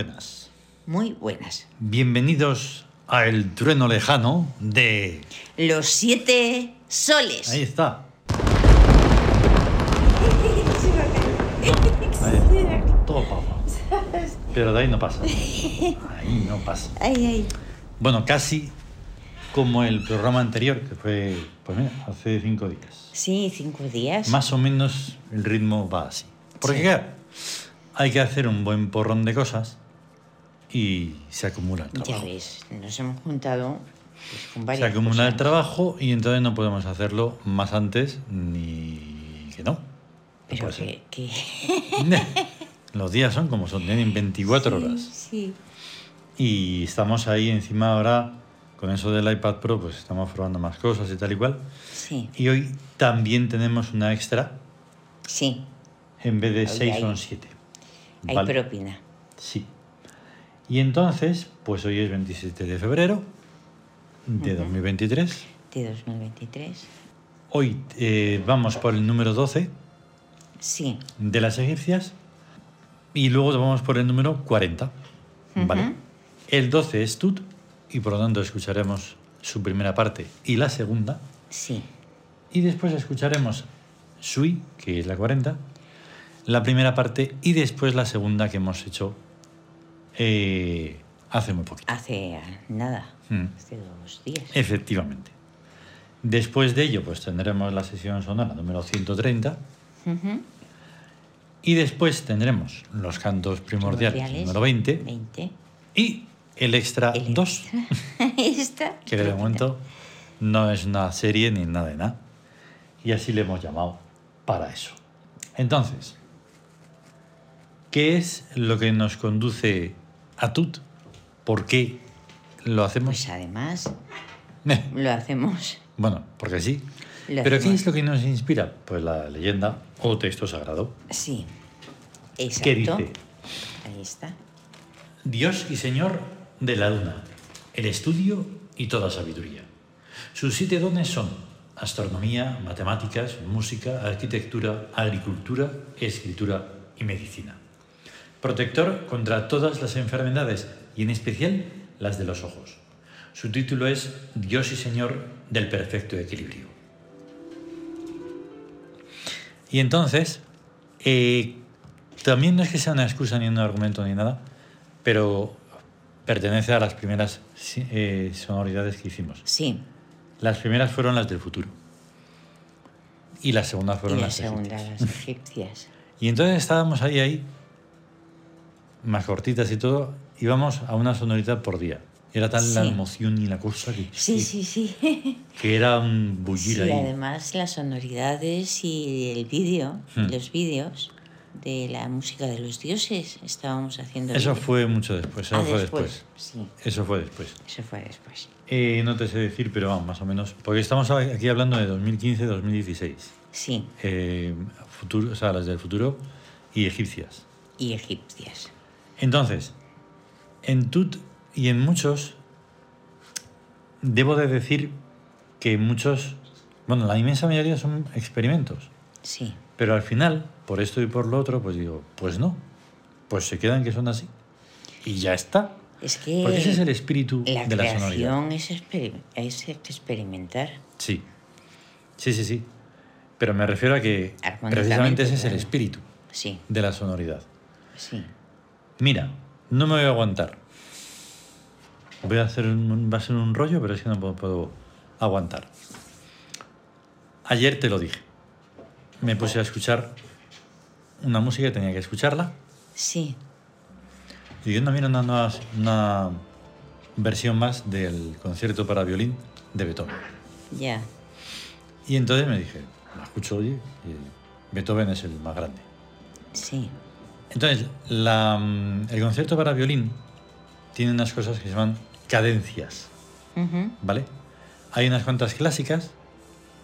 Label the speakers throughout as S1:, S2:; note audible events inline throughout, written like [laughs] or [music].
S1: buenas.
S2: Muy buenas.
S1: Bienvenidos a El Trueno Lejano de...
S2: Los siete soles.
S1: Ahí está. Ahí, todo pasa. Pero de ahí no pasa. Ahí no pasa. Bueno, casi como el programa anterior, que fue, pues mira, hace cinco días.
S2: Sí, cinco días.
S1: Más o menos el ritmo va así. Porque
S2: Sí.
S1: hay que hacer un buen porrón de cosas y se acumula el
S2: Ya
S1: trabajo.
S2: ves, nos hemos juntado pues, con
S1: Se
S2: varias
S1: acumula el
S2: cosas.
S1: trabajo y entonces no podemos hacerlo más antes ni que no. No
S2: Pero
S1: ser.
S2: que... que- [laughs]
S1: Los días son como son, tienen 24 horas.
S2: Sí.
S1: Y estamos ahí encima ahora, con eso del iPad Pro, pues estamos probando más cosas y tal y cual.
S2: Sí.
S1: Y hoy también tenemos una extra,
S2: Sí.
S1: en vez de
S2: Hoy
S1: 6
S2: hay-
S1: son 7.
S2: Hay propina.
S1: Sí. Y entonces, pues hoy es 27 de febrero de 2023.
S2: De 2023.
S1: Hoy eh, vamos por el número 12
S2: Sí.
S1: de las egipcias y luego vamos por el número 40. ¿Vale? El 12 es Tut y por lo tanto escucharemos su primera parte y la segunda.
S2: Sí.
S1: Y después escucharemos Sui, que es la 40, la primera parte y después la segunda que hemos hecho eh, hace muy poquito.
S2: Hace nada.
S1: Mm.
S2: Hace dos días.
S1: Efectivamente. Después de ello, pues tendremos la sesión sonora número 130
S2: Ujú.
S1: y después tendremos los cantos primordiales,
S2: Primordiales,
S1: número 20
S2: 20.
S1: y el extra
S2: El
S1: 2,
S2: Esta. [laughs]
S1: que de momento no es una serie ni nada de nada. Y así le hemos llamado para eso. Entonces, ¿qué es lo que nos conduce a Tut? ¿Por qué lo hacemos?
S2: Pues además [laughs]
S1: Eh,
S2: lo hacemos.
S1: Bueno, porque sí.
S2: Lo
S1: ¿Pero qué es lo que nos inspira? Pues la leyenda o texto sagrado.
S2: Sí. Exacto.
S1: ¿Qué dice?
S2: Ahí está.
S1: Dios y Señor de la luna, el estudio y toda sabiduría. Sus siete dones son astronomía, matemáticas, música, arquitectura, agricultura, escritura y medicina. Protector contra todas las enfermedades y en especial las de los ojos. Su título es Dios y Señor del perfecto equilibrio. Y entonces, eh, también no es que sea una excusa ni un argumento ni nada, pero pertenece a las primeras eh, sonoridades que hicimos.
S2: Sí.
S1: Las primeras fueron las del futuro. Y las segundas
S2: Y
S1: fueron
S2: la
S1: las
S2: segunda,
S1: egipcias.
S2: las egipcias. [laughs]
S1: Y entonces estábamos ahí, ahí, más cortitas y todo, íbamos a una sonoridad por día. Era tal la emoción y la cosa que,
S2: Sí, sí, sí. [laughs]
S1: que era un bullir
S2: Sí,
S1: ahí.
S2: además las sonoridades y el vídeo,
S1: Hmm.
S2: los vídeos de la música de los dioses estábamos haciendo.
S1: Eso fue mucho después, eso
S2: Ah,
S1: fue
S2: después.
S1: después.
S2: Sí,
S1: Eso fue después.
S2: eso fue después.
S1: Eh, no te sé decir, pero vamos, más o menos. Porque estamos aquí hablando de 2015-2016.
S2: Sí,
S1: Eh, futuro, o sea, las del futuro y egipcias.
S2: y egipcias.
S1: Entonces, en Tut y en muchos, debo de decir que muchos, bueno, la inmensa mayoría son experimentos.
S2: Sí,
S1: Pero al final, por esto y por lo otro, pues digo, pues no. Pues se quedan que son así. Y ya está.
S2: es que
S1: Porque ese es el espíritu
S2: la
S1: de la sonoridad.
S2: es, exper- es experimentar.
S1: Sí. Sí, sí, sí. Pero me refiero a que precisamente ese es el espíritu
S2: Sí,
S1: de la sonoridad.
S2: sí.
S1: Mira, no me voy a aguantar. Voy a hacer un, va a ser un rollo, pero es que no puedo, puedo aguantar. Ayer te lo dije. Me puse a escuchar una música, tenía que escucharla.
S2: Sí,
S1: Y viendo mira una, nueva- una versión más del concierto para violín de Beethoven.
S2: ya.
S1: Y entonces me dije, la escucho oye, y Beethoven es el más grande.
S2: Sí,
S1: Entonces, la, mm, el concierto para violín tiene unas cosas que se llaman cadencias,
S2: Ujú,
S1: ¿vale? Hay unas cuantas clásicas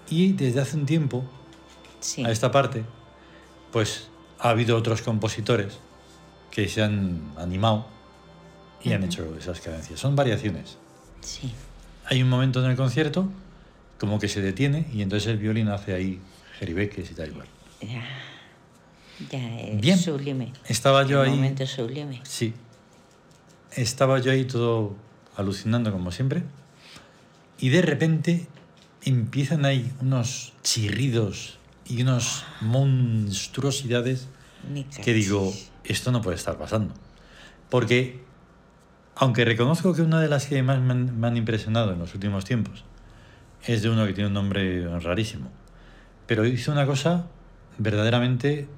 S1: y desde hace un tiempo
S2: sí.
S1: a esta parte, pues ha habido otros compositores que se han animado y han
S2: Ujú.
S1: hecho esas cadencias. Son variaciones.
S2: Sí,
S1: Hay un momento en el concierto como que se detiene y entonces el violín hace ahí jeribeques y tal igual.
S2: ya. Ya, es
S1: Bien.
S2: sublime.
S1: Estaba yo
S2: El
S1: ahí.
S2: momento sublime.
S1: Sí. estaba yo ahí todo alucinando como siempre y de repente empiezan ahí unos chirridos y unas monstruosidades que digo, esto no puede estar pasando. Porque, aunque reconozco que una de las que más me han, me han impresionado en los últimos tiempos es de uno que tiene un nombre rarísimo, pero hizo una cosa verdaderamente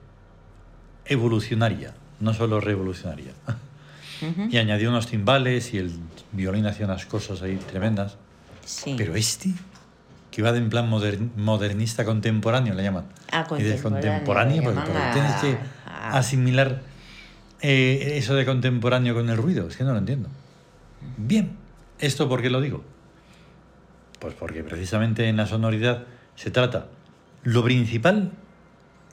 S1: evolucionaria, no solo revolucionaria.
S2: Ujú.
S1: Y añadió unos timbales y el violín hacía unas cosas ahí tremendas.
S2: Sí.
S1: Pero este, que va de en plan moder- modernista contemporáneo, le llaman.
S2: Ah,
S1: y de
S2: contemporáneo,
S1: contemporáneo, porque, tienes que asimilar eh, eso de contemporáneo con el ruido. Es que no lo entiendo. Bien, ¿esto por qué lo digo? Pues porque precisamente en la sonoridad se trata lo principal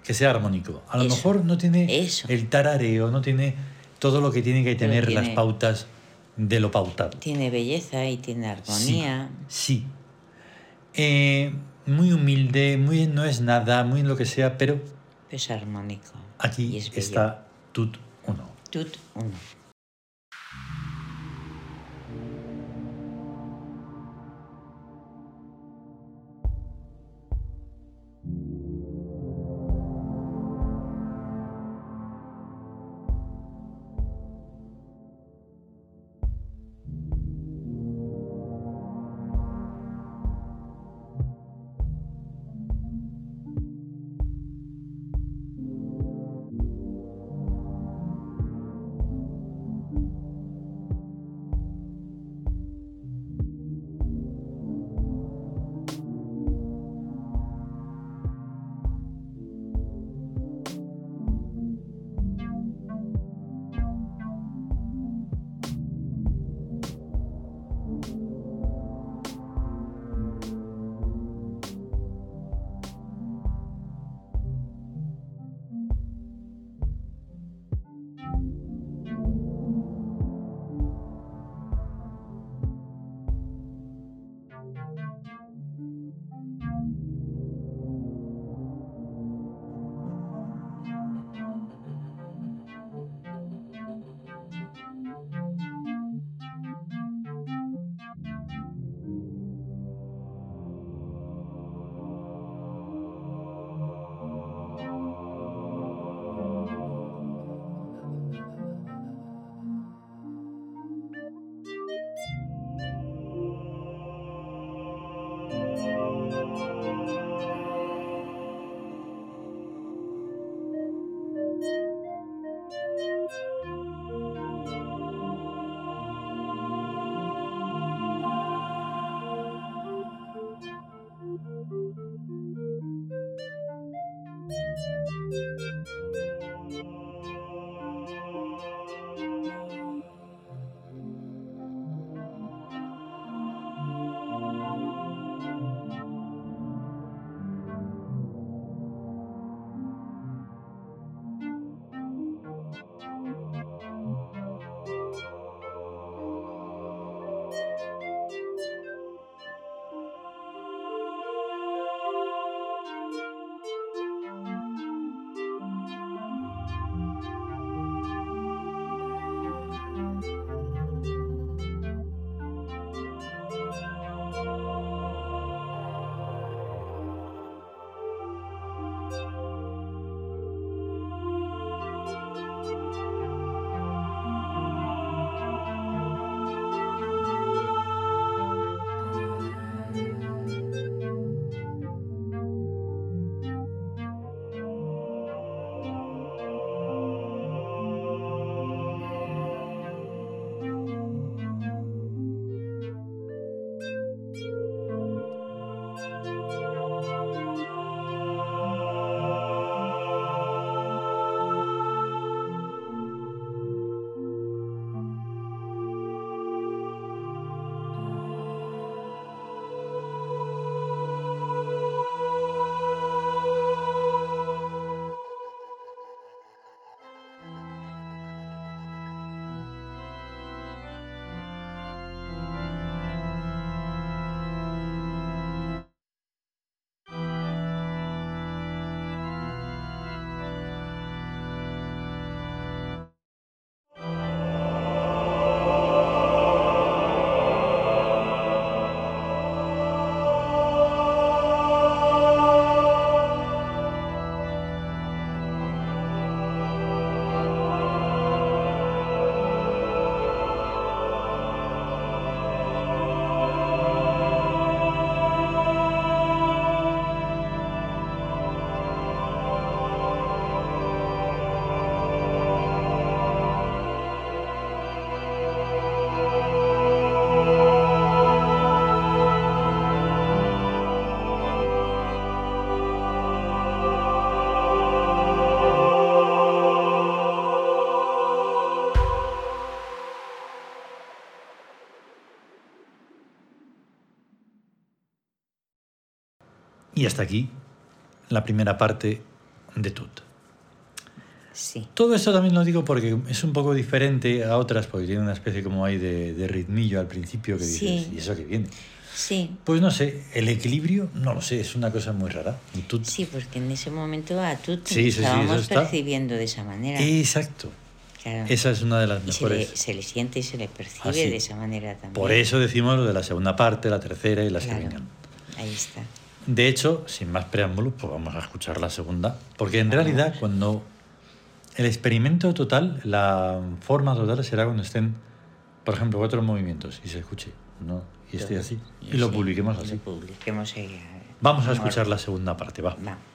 S1: que sea armónico. A lo mejor no tiene
S2: eso.
S1: el tarareo, no tiene todo lo que tiene que tener las pautas de lo pautado.
S2: Tiene belleza y tiene armonía.
S1: Sí. Eh, muy humilde, muy no es nada, muy en lo que sea, pero...
S2: Es armónico.
S1: Aquí está Tut 1.
S2: Tut
S1: 1. Hasta aquí la primera parte de Tut.
S2: Sí.
S1: Todo esto también lo digo porque es un poco diferente a otras, porque tiene una especie como hay de, de ritmillo al principio que dices,
S2: Sí.
S1: ¿y eso que viene?
S2: Sí.
S1: Pues no sé, el equilibrio, no lo sé, es una cosa muy rara. Tut,
S2: Sí, porque en ese momento a tú te
S1: Sí,
S2: estábamos
S1: está-
S2: percibiendo de esa manera.
S1: Exacto.
S2: Claro.
S1: Esa es una de las
S2: y se le,
S1: mejores.
S2: se le siente y se le percibe
S1: Así.
S2: de esa manera también.
S1: Por eso decimos lo de la segunda parte, la tercera y las que
S2: Claro.
S1: vengan.
S2: Ahí está.
S1: De hecho, sin más preámbulos, pues vamos a escuchar la segunda. Porque en realidad, cuando el experimento total, la forma total será cuando estén, por ejemplo, cuatro movimientos y se escuche, ¿no? Y esté así. Y lo publiquemos así.
S2: Lo publiquemos ahí.
S1: Vamos a escuchar la segunda parte, va.
S2: Vamos.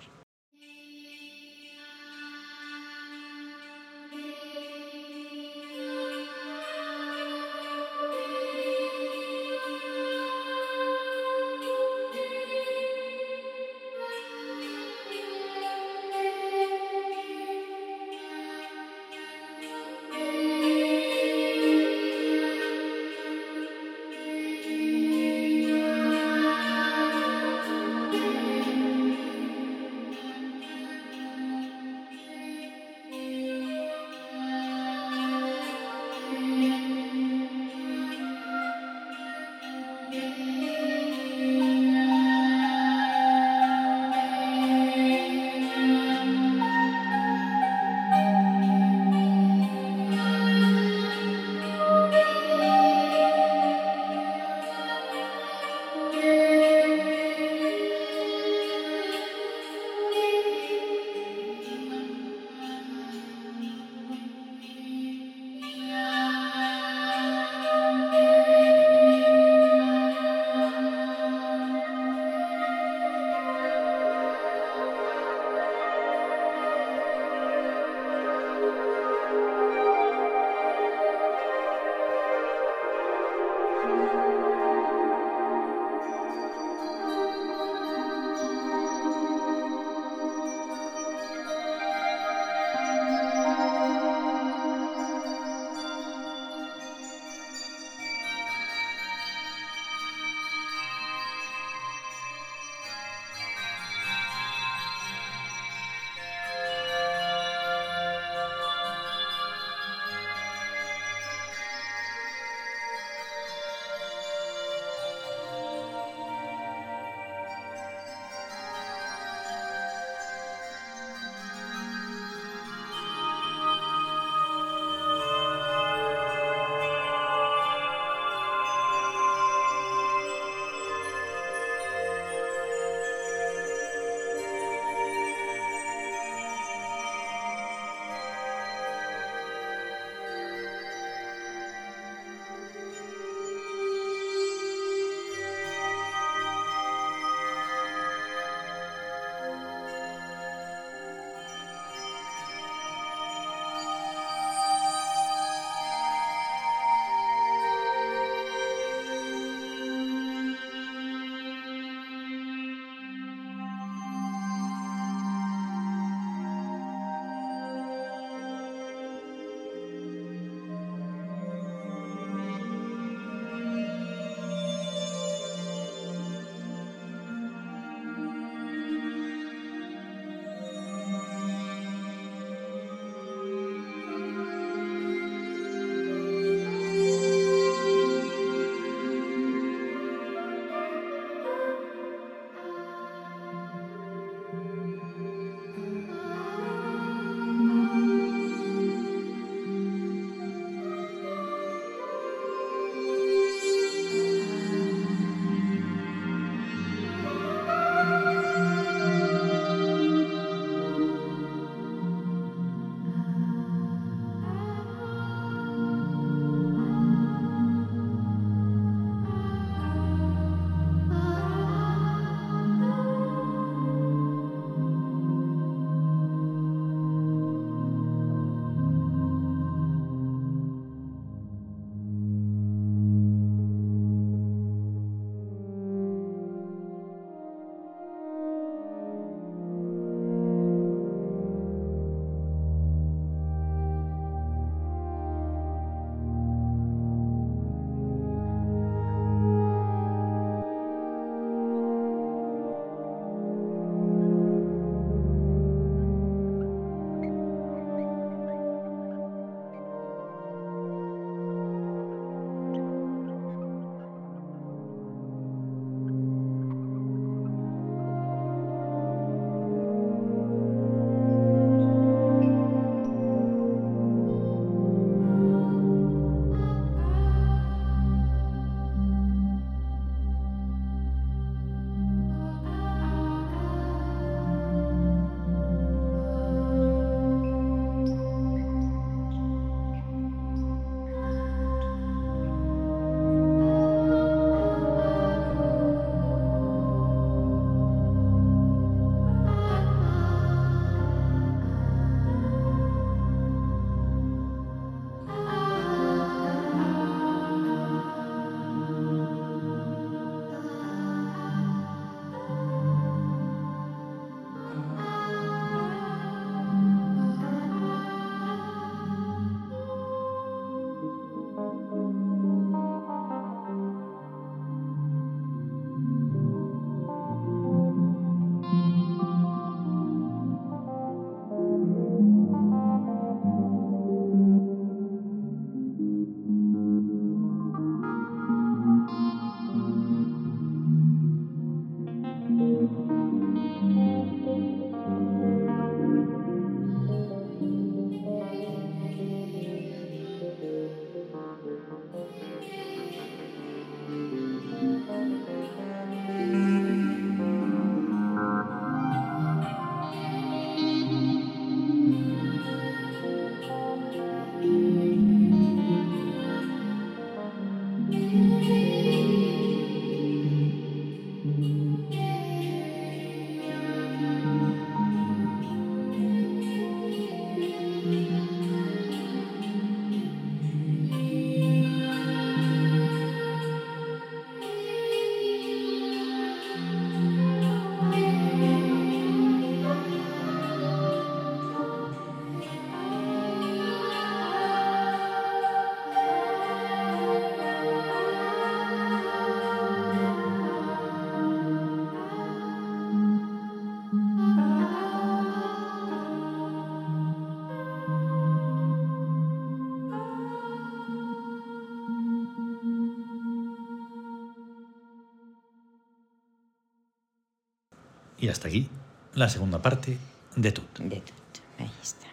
S1: Y hasta aquí la segunda parte de Tut.
S2: De todo. Ahí está.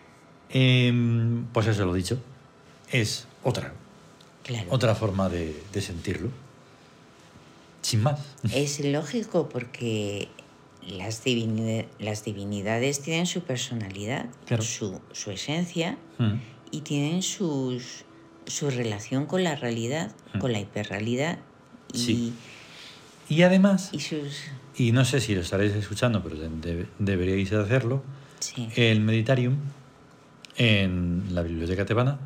S1: Em, pues eso lo dicho. Es otra,
S2: Claro.
S1: otra forma de, de sentirlo. Sin más. [laughs]
S2: Es lógico porque las, divinidades, las divinidades tienen su personalidad,
S1: Claro.
S2: su, su esencia
S1: Mm,
S2: y tienen sus, su relación con la realidad,
S1: Mm.
S2: con la hiperrealidad y,
S1: Sí. Y además,
S2: y sus...
S1: y no sé si lo estaréis escuchando, pero de- de- deberíais hacerlo,
S2: Sí,
S1: el Meditarium en la Biblioteca Tebana,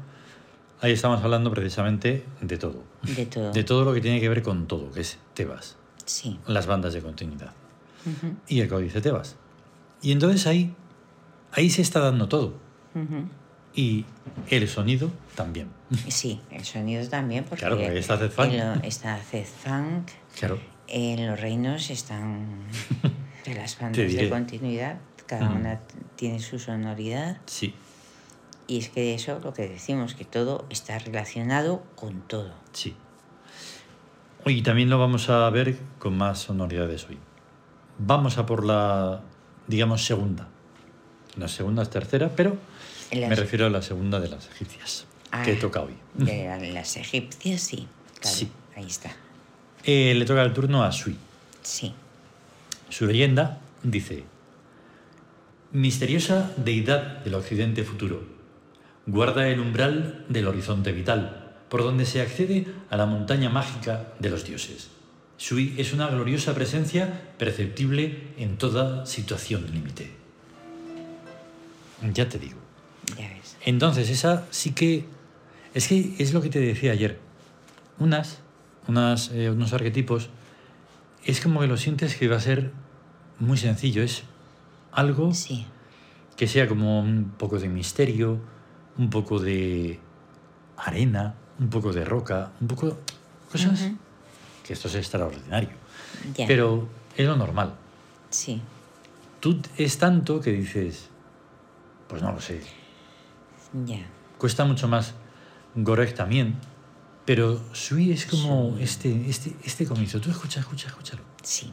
S1: ahí estamos hablando precisamente de todo.
S2: de todo.
S1: De todo lo que tiene que ver con todo, que es Tebas,
S2: Sí.
S1: las bandas de continuidad y el códice Tebas. Y entonces ahí, ahí se está dando todo. Y el sonido también.
S2: Sí, el sonido también, porque
S1: Claro, porque está Zed Funk.
S2: está Zed Funk,
S1: Claro.
S2: En los reinos están [laughs] de las bandas de continuidad, cada
S1: Ujú.
S2: una tiene su sonoridad
S1: Sí,
S2: y es que eso lo que decimos, que todo está relacionado con todo.
S1: sí. Y también lo vamos a ver con más sonoridades hoy. Vamos a por la, digamos, segunda. La segunda es tercera, pero
S2: Las-
S1: me refiero a la segunda de las egipcias, que
S2: Ah.
S1: toca hoy.
S2: De las egipcias, sí, [laughs] claro,
S1: Sí.
S2: ahí está.
S1: Eh, le toca el turno a Sui.
S2: Sí,
S1: Su leyenda dice, misteriosa deidad del occidente futuro, guarda el umbral del horizonte vital, por donde se accede a la montaña mágica de los dioses. Sui es una gloriosa presencia perceptible en toda situación límite. Ya te digo.
S2: ya ves.
S1: Entonces, esa sí que. Es que es lo que te decía ayer. Unas, unas eh, unos arquetipos, es como que lo sientes que va a ser muy sencillo. Es algo
S2: Sí,
S1: que sea como un poco de misterio, un poco de arena, un poco de roca, un poco. cosas. Que esto es extraordinario. Pero es lo normal.
S2: Sí,
S1: Tú es tanto que dices. Pues no lo sé.
S2: ya.
S1: cuesta mucho más Gorek también pero Sui es como
S2: Sí.
S1: este, este, este comienzo tú escucha, escucha, escúchalo
S2: Sí.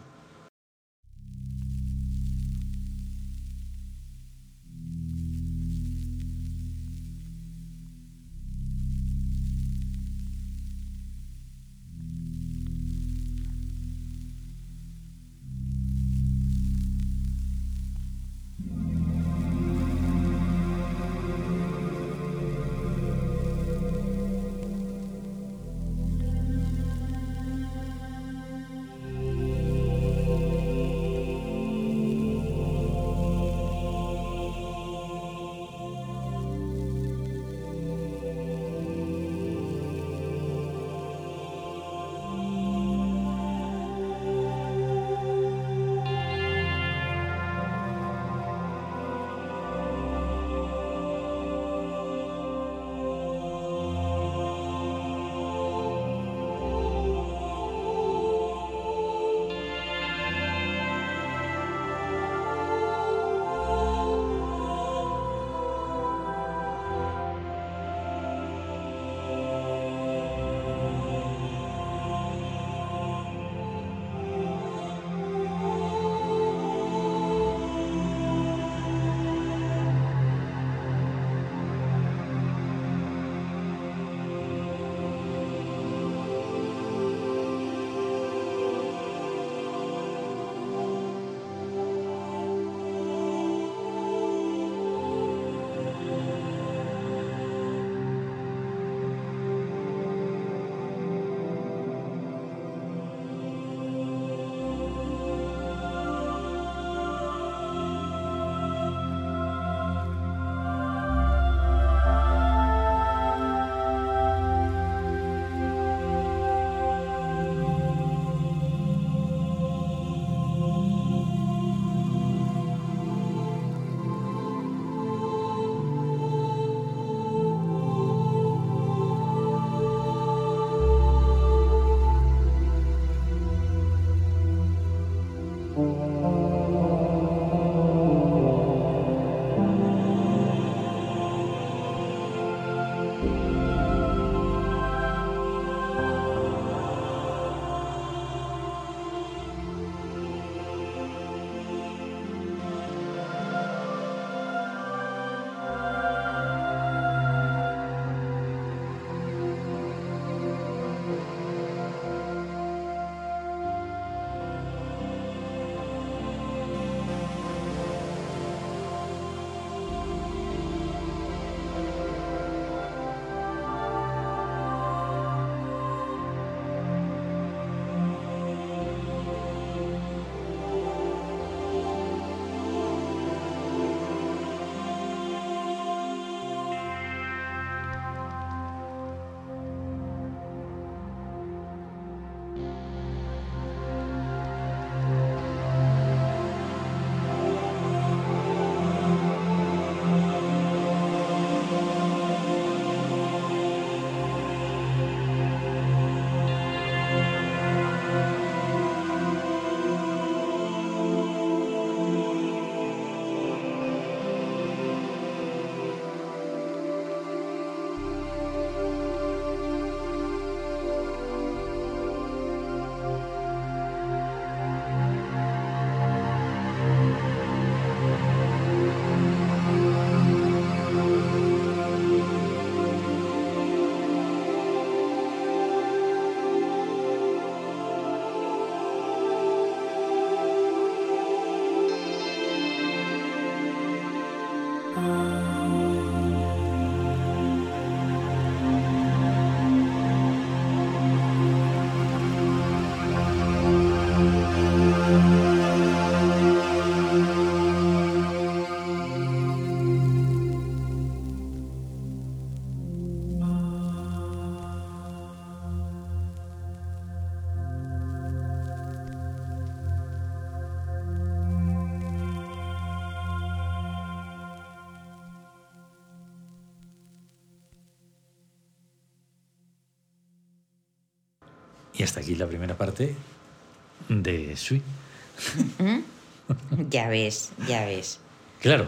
S1: Y hasta aquí la primera parte de Sui.
S2: Ya ves, ya ves.
S1: Claro.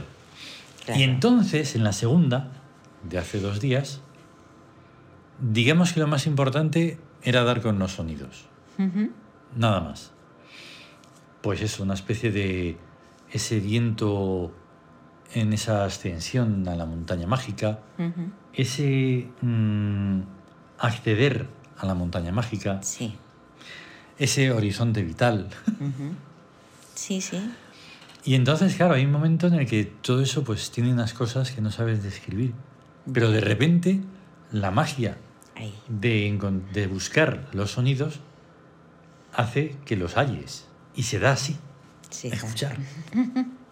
S2: Claro.
S1: Y entonces, en la segunda, de hace dos días, digamos que lo más importante era dar con los sonidos. Nada más. Pues eso, una especie de ese viento en esa ascensión a la montaña mágica, ese mm, acceder a la montaña mágica,
S2: Sí.
S1: ese horizonte vital.
S2: Sí, sí.
S1: Y entonces, claro, hay un momento en el que todo eso pues tiene unas cosas que no sabes describir. Pero de repente, la magia de buscar los sonidos hace que los halles. Y se da así.
S2: Sí,
S1: escuchar. [laughs]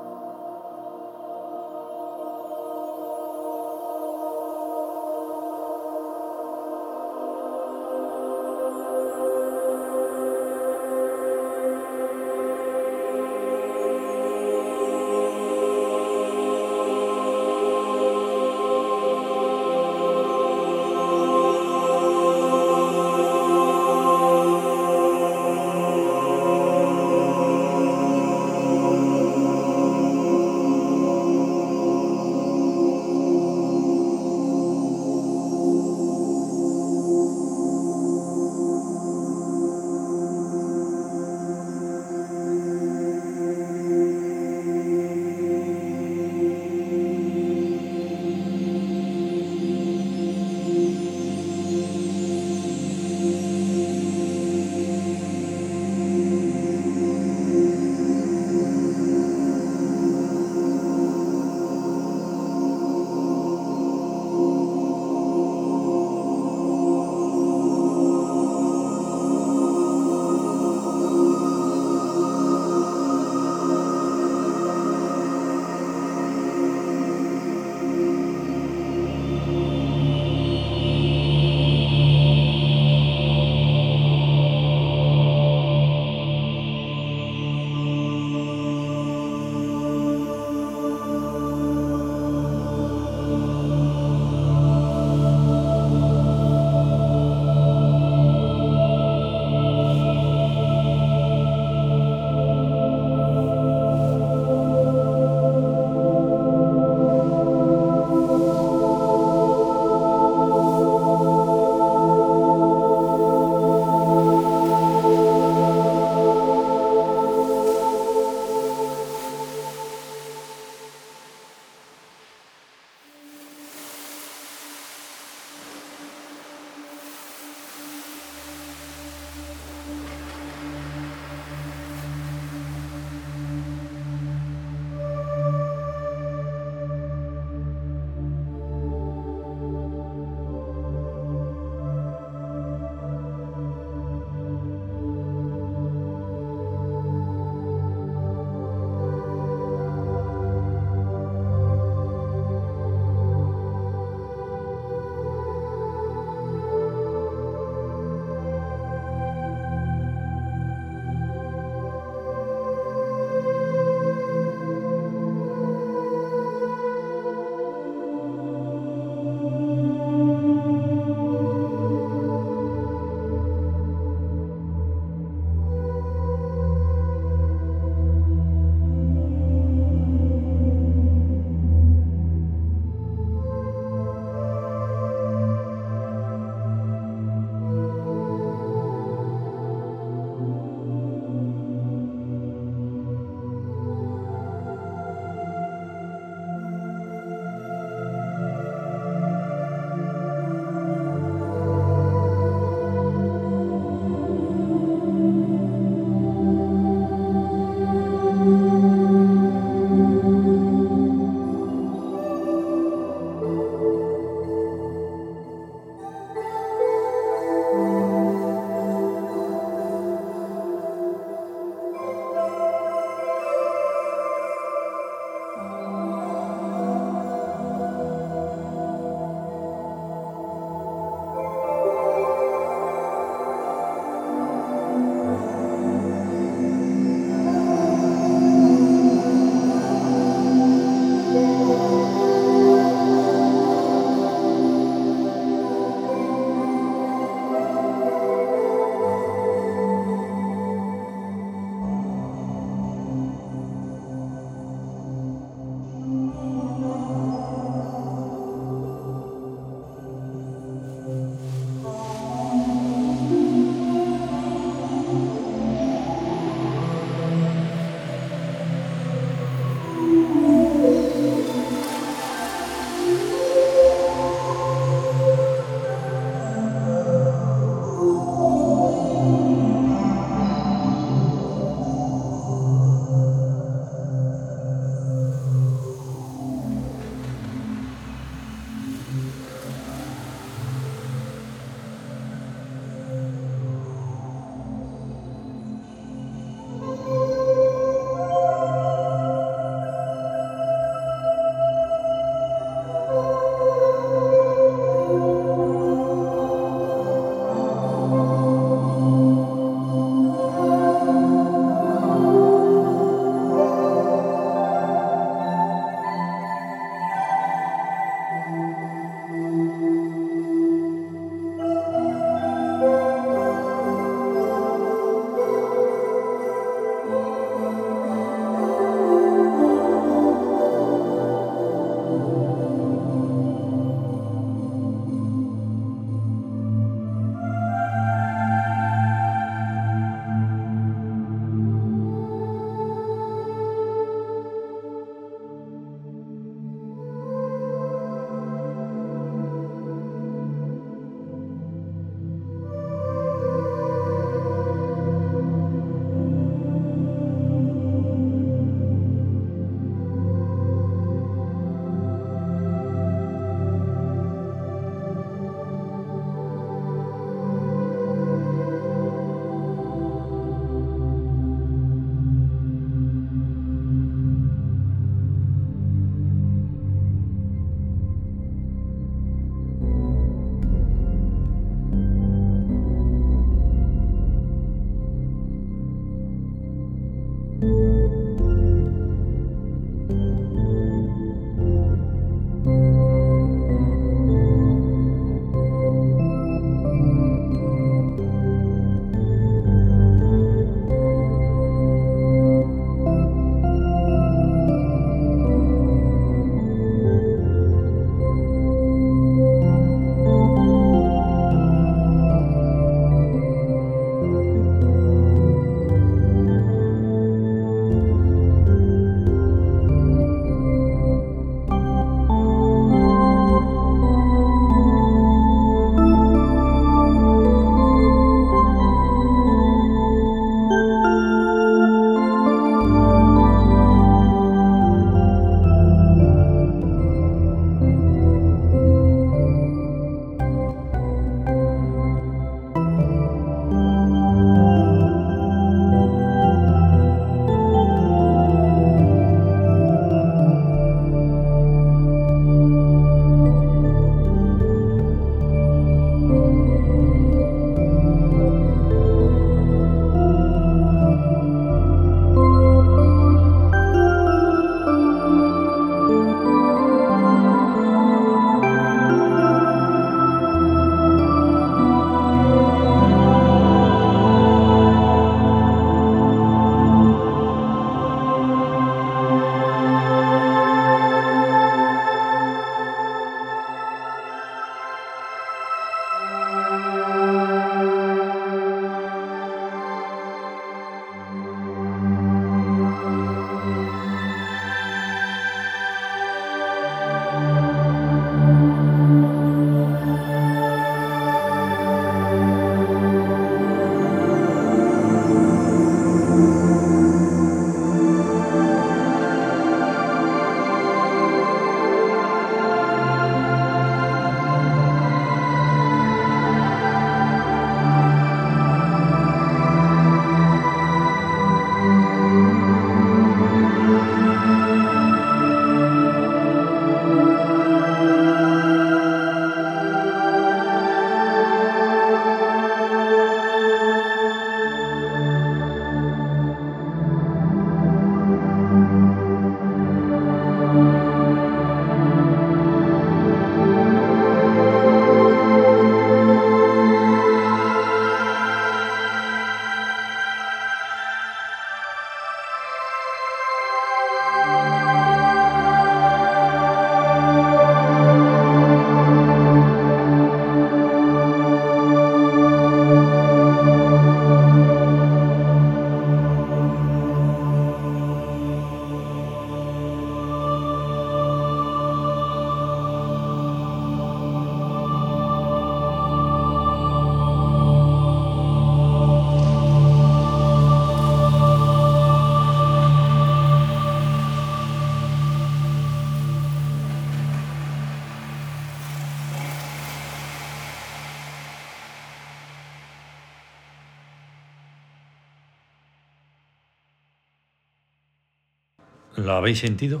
S1: ¿Lo habéis sentido?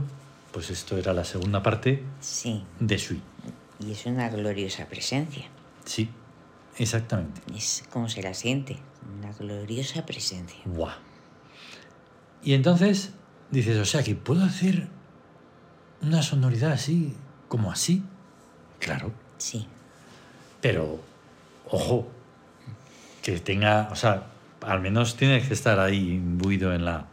S1: Pues esto era la segunda parte
S2: Sí,
S1: de Sui.
S2: y es una gloriosa presencia.
S1: Sí, exactamente.
S2: Es como se la siente, una gloriosa presencia.
S1: Guau. Y entonces dices, o sea, que puedo hacer una sonoridad así, como así. Claro,
S2: Sí,
S1: pero ojo, que tenga, o sea, al menos tiene que estar ahí imbuido en la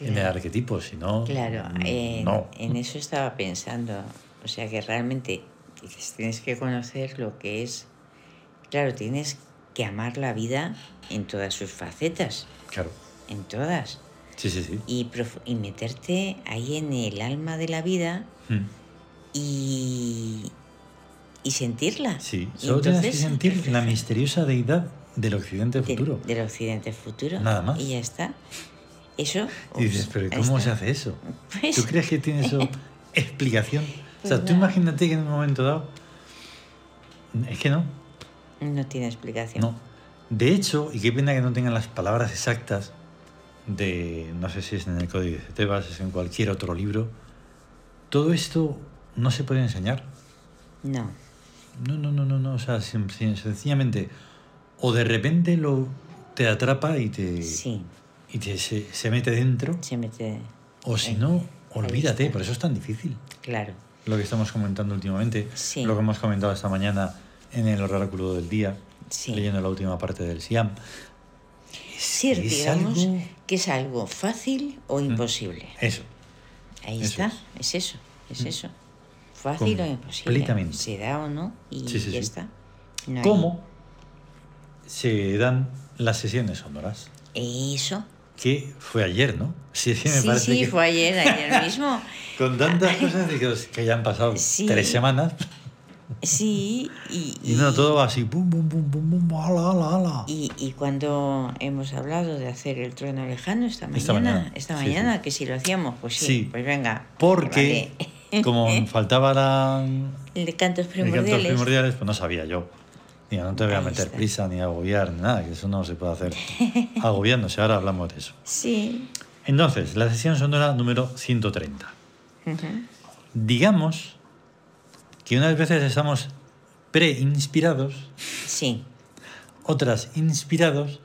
S1: en el arquetipo, si no,
S2: claro,
S1: mm,
S2: en,
S1: no.
S2: en eso estaba pensando. O sea que realmente tienes que conocer lo que es. Claro, tienes que amar la vida en todas sus facetas,
S1: Claro,
S2: en todas.
S1: sí, sí, sí.
S2: Y, y meterte ahí en el alma de la vida
S1: Mm.
S2: y, y sentirla.
S1: Sí, solo tienes que
S2: entonces
S1: sentir la
S2: refleja-
S1: misteriosa deidad del occidente futuro.
S2: Del occidente futuro.
S1: Nada más.
S2: Y ya está. Eso.
S1: Y dices,
S2: ups,
S1: pero ¿cómo se hace eso?
S2: Pues-
S1: ¿Tú crees que tiene eso [laughs] explicación? o sea,
S2: Pues
S1: tú
S2: nada.
S1: imagínate que en un momento dado... Es que no,
S2: No tiene explicación.
S1: no. De hecho, y qué pena que no tengan las palabras exactas de, no sé si es en el Código de Tebas, es en cualquier otro libro, todo esto no se puede enseñar.
S2: No.
S1: No, no, no, no, no. O sea, sen- sen- sencillamente, o de repente lo te atrapa y te,
S2: Sí,
S1: y te se, se mete dentro,
S2: se mete.
S1: o si no, olvídate, por eso es tan difícil.
S2: Claro.
S1: Lo que estamos comentando últimamente,
S2: Sí.
S1: lo que hemos comentado esta mañana en el oráculo del día,
S2: Sí.
S1: leyendo la última parte del Siam.
S2: Sí,
S1: es
S2: digamos
S1: algo- Mm.
S2: que es algo fácil o imposible.
S1: Eso,
S2: Ahí
S1: eso
S2: está,
S1: es.
S2: es, eso, es eso. Fácil o imposible.
S1: Completamente.
S2: Se da o no y
S1: Sí, sí,
S2: ya
S1: sí.
S2: está. No hay-
S1: ¿Cómo se dan las sesiones sonoras?
S2: Eso.
S1: Que fue ayer, ¿no? Sí, sí, me
S2: Sí,
S1: parece
S2: sí,
S1: que
S2: fue ayer, ayer [laughs] mismo.
S1: con tantas cosas digo, que ya han pasado
S2: Sí.
S1: tres semanas
S2: Sí, [laughs] y,
S1: y no todo va así, pum, pum, pum, pum, pum, ala, ala, ala.
S2: Y, y cuando hemos hablado de hacer el trueno lejano esta mañana,
S1: Esta mañana,
S2: esta mañana,
S1: sí.
S2: que si lo hacíamos, pues sí, pues venga.
S1: Porque
S2: vale.
S1: como [laughs] faltaba la,
S2: el de cantos primordiales.
S1: primordiales, pues no sabía yo. No te voy a meter
S2: está.
S1: prisa ni agobiar ni nada, que eso no se puede hacer [laughs] agobiándose. Ahora hablamos de eso.
S2: Sí.
S1: Entonces, la sesión sonora número 130.
S2: Ujú.
S1: Digamos que unas veces estamos pre-inspirados,
S2: Sí,
S1: otras inspirados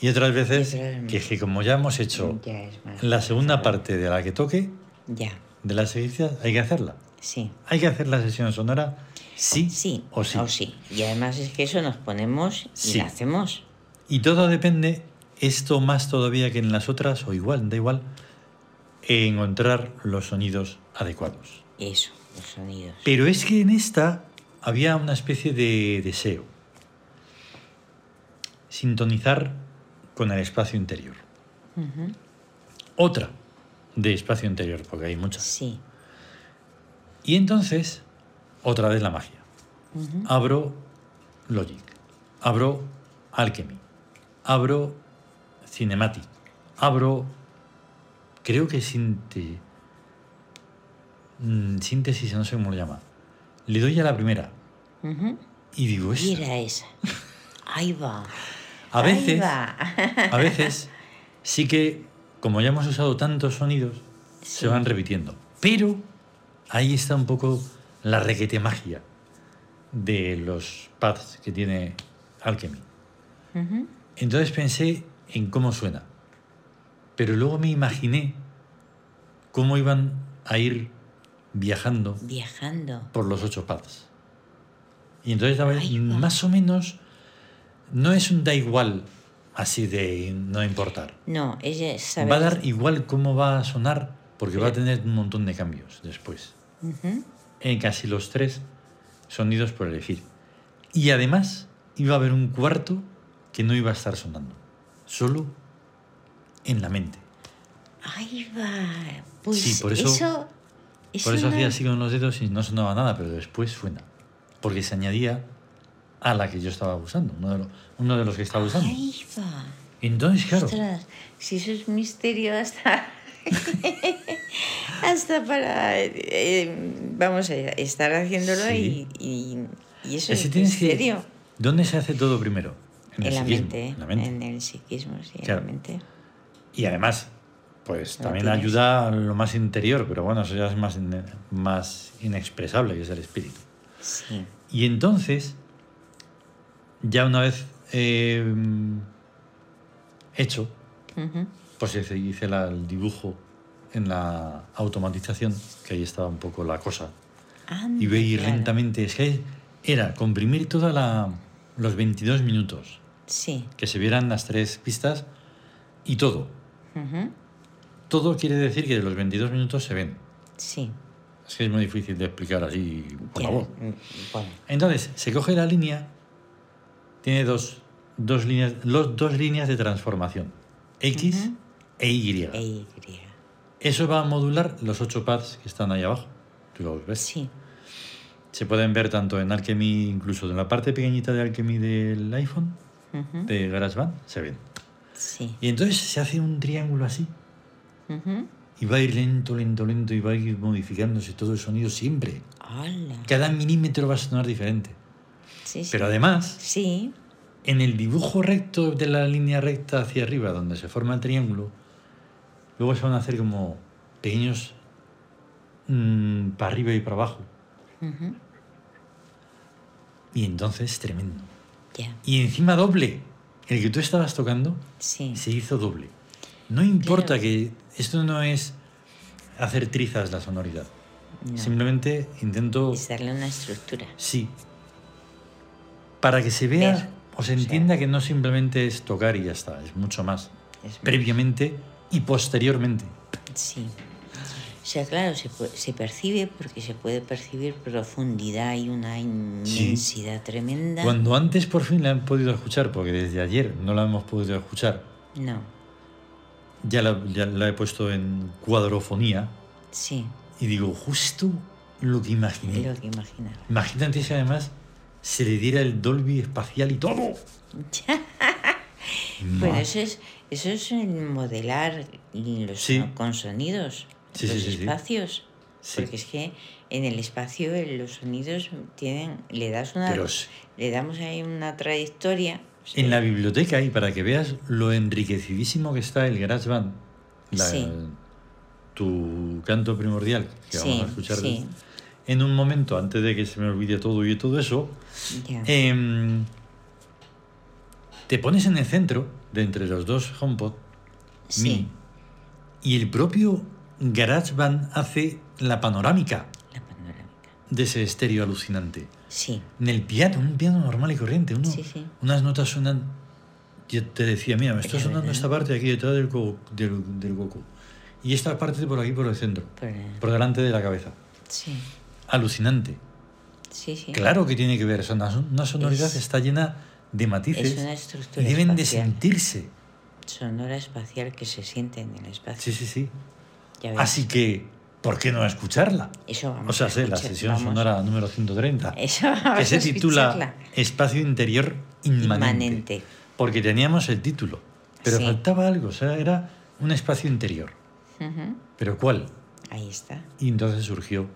S1: y otras veces
S2: Y
S1: que, que como ya hemos hecho
S2: ya
S1: la segunda parte de la que toque,
S2: Ya,
S1: de las ejercicios, hay que hacerla.
S2: sí.
S1: Hay que hacer la sesión sonora sí,
S2: Sí,
S1: o sí.
S2: O sí. Y además es que eso nos ponemos y
S1: Sí.
S2: la hacemos.
S1: Y todo depende, esto más todavía que en las otras, o igual, da igual, en encontrar los sonidos adecuados.
S2: Eso, los sonidos.
S1: Pero es que en esta había una especie de deseo. Sintonizar con el espacio interior. Otra de espacio interior, porque hay muchas.
S2: Sí.
S1: Y entonces, otra vez la magia. Abro Logic, abro Alchemy, abro Cinematic, abro, creo que sinte, mm, síntesis, no sé cómo lo llama. Le doy a la primera y digo,
S2: Y
S1: esta.
S2: era esa. Ahí va.
S1: A
S2: Ahí
S1: veces,
S2: va.
S1: a veces sí que, como ya hemos usado tantos sonidos,
S2: Sí.
S1: se van repitiendo. Pero ahí está un poco la requete magia de los pads que tiene Alchemy.
S2: Ujú.
S1: Entonces pensé en cómo suena. Pero luego me imaginé cómo iban a ir viajando
S2: Viajando.
S1: por los ocho pads. Y entonces a ver,
S2: Ahí va.
S1: más o menos no es un da igual así de no importar.
S2: No, ella sabe.
S1: Va a dar igual cómo va a sonar porque va a tener un montón de cambios después.
S2: Ujú.
S1: En casi los tres sonidos por elegir. Y además iba a haber un cuarto que no iba a estar sonando. Solo en la mente.
S2: Ahí va. Pues
S1: Sí, por eso-
S2: eso.
S1: Por eso hacía así con los dedos y no sonaba nada, pero después suena. Porque se añadía a la que yo estaba usando, uno de, los, uno de los que estaba usando.
S2: Ahí va.
S1: Entonces, claro,
S2: Ostras, si eso es misterio hasta. [laughs] hasta para. eh, vamos a estar haciéndolo
S1: Sí.
S2: y, y, y eso es
S1: tienes que-
S2: misterio.
S1: ¿dónde se hace todo primero?
S2: En, la
S1: psiquismo,
S2: mente,
S1: en la mente.
S2: En el psiquismo, sí,
S1: Claro.
S2: en la mente.
S1: Y además, Pues
S2: ¿No
S1: también
S2: tienes?
S1: ayuda a lo más interior, pero bueno, eso ya es más, in- más inexpresable, que es el espíritu.
S2: Sí.
S1: Y entonces, ya una vez eh, hecho,
S2: Ujú.
S1: Pues hice, hice la- el dibujo en la automatización, que ahí estaba un poco la cosa.
S2: Anda,
S1: Y
S2: claro.
S1: lentamente, es que era comprimir toda la, los 22 minutos,
S2: Sí.
S1: que se vieran las tres pistas y todo. Todo quiere decir que de los 22 minutos se ven.
S2: Sí.
S1: Es que es muy difícil de explicar así por voz.
S2: mm, Bueno,
S1: Entonces, se coge la línea, tiene dos, dos, líneas, los, dos líneas de transformación, X e Y.
S2: E Y.
S1: Eso va a modular los ocho pads que están ahí abajo. Tú los ves.
S2: Sí.
S1: Se pueden ver tanto en Alchemy, incluso en la parte pequeñita de Alchemy del iPhone,
S2: Ujú.
S1: de GarageBand, se ven.
S2: Sí.
S1: Y entonces se hace un triángulo así
S2: Ujú.
S1: y va a ir lento, lento, lento y va a ir modificándose todo el sonido siempre.
S2: Hola.
S1: Cada milímetro va a sonar diferente.
S2: Sí, sí.
S1: Pero además,
S2: Sí.
S1: en el dibujo recto de la línea recta hacia arriba, donde se forma el triángulo, luego se van a hacer como pequeños mm, para arriba y para abajo.
S2: Ujú.
S1: Y entonces, tremendo. Y encima doble. El que tú estabas tocando
S2: Sí.
S1: se hizo doble. No importa
S2: Claro.
S1: que esto no es hacer trizas la sonoridad.
S2: No.
S1: Simplemente intento,
S2: Es darle una estructura.
S1: sí, para que se vea
S2: Ver,
S1: o se
S2: o sea.
S1: entienda que no simplemente es tocar y ya está, es mucho más.
S2: Es
S1: Previamente y posteriormente.
S2: Sí. O sea, claro, se, se percibe porque se puede percibir profundidad y una inmensidad tremenda.
S1: Cuando antes por fin la han podido escuchar, porque desde ayer no la hemos podido escuchar,
S2: No,
S1: ya la, ya la he puesto en cuadrofonía
S2: sí,
S1: y digo, justo lo que imaginé.
S2: lo que imaginaba.
S1: Imagínate si además se le diera el Dolby espacial y todo. [laughs]
S2: Bueno, eso es, eso es el modelar los,
S1: Sí.
S2: con sonidos,
S1: Sí,
S2: los
S1: sí,
S2: espacios. Porque es que en el espacio eh, los sonidos tienen, le das una,
S1: Pero
S2: le damos ahí una trayectoria.
S1: En la biblioteca, y para que veas lo enriquecidísimo que está el GarageBand, tu canto primordial, que vamos a escuchar en un momento, antes de que se me olvide todo y todo eso,
S2: Ya.
S1: em, te pones en el centro, de entre los dos HomePod
S2: Sí.
S1: mini, y el propio GarageBand hace la panorámica
S2: La panorámica.
S1: de ese estéreo alucinante.
S2: Sí,
S1: En el piano, un piano normal y corriente, uno,
S2: Sí, sí.
S1: unas notas suenan. Yo te decía, mira, me está sonando
S2: ¿verdad?
S1: esta parte aquí detrás del, del, del coco. Y esta parte por aquí por el centro,
S2: por-
S1: por delante de la cabeza.
S2: sí,
S1: Alucinante.
S2: sí, sí.
S1: Claro que tiene que ver, una sonoridad
S2: Es-
S1: está llena de matices y deben de sentirse.
S2: Sonora espacial que se siente en el espacio.
S1: Sí, sí, sí. Así que, ¿por qué no escucharla?
S2: Eso vamos
S1: O sea,
S2: a
S1: sé, la sesión
S2: vamos.
S1: sonora número 130.
S2: Eso vamos
S1: que se titula
S2: escucharla.
S1: Espacio Interior Inmanente.
S2: Inmanente.
S1: Porque teníamos el título, pero
S2: Sí.
S1: faltaba algo, o sea, era un espacio interior. ¿Pero cuál?
S2: Ahí está.
S1: Y entonces surgió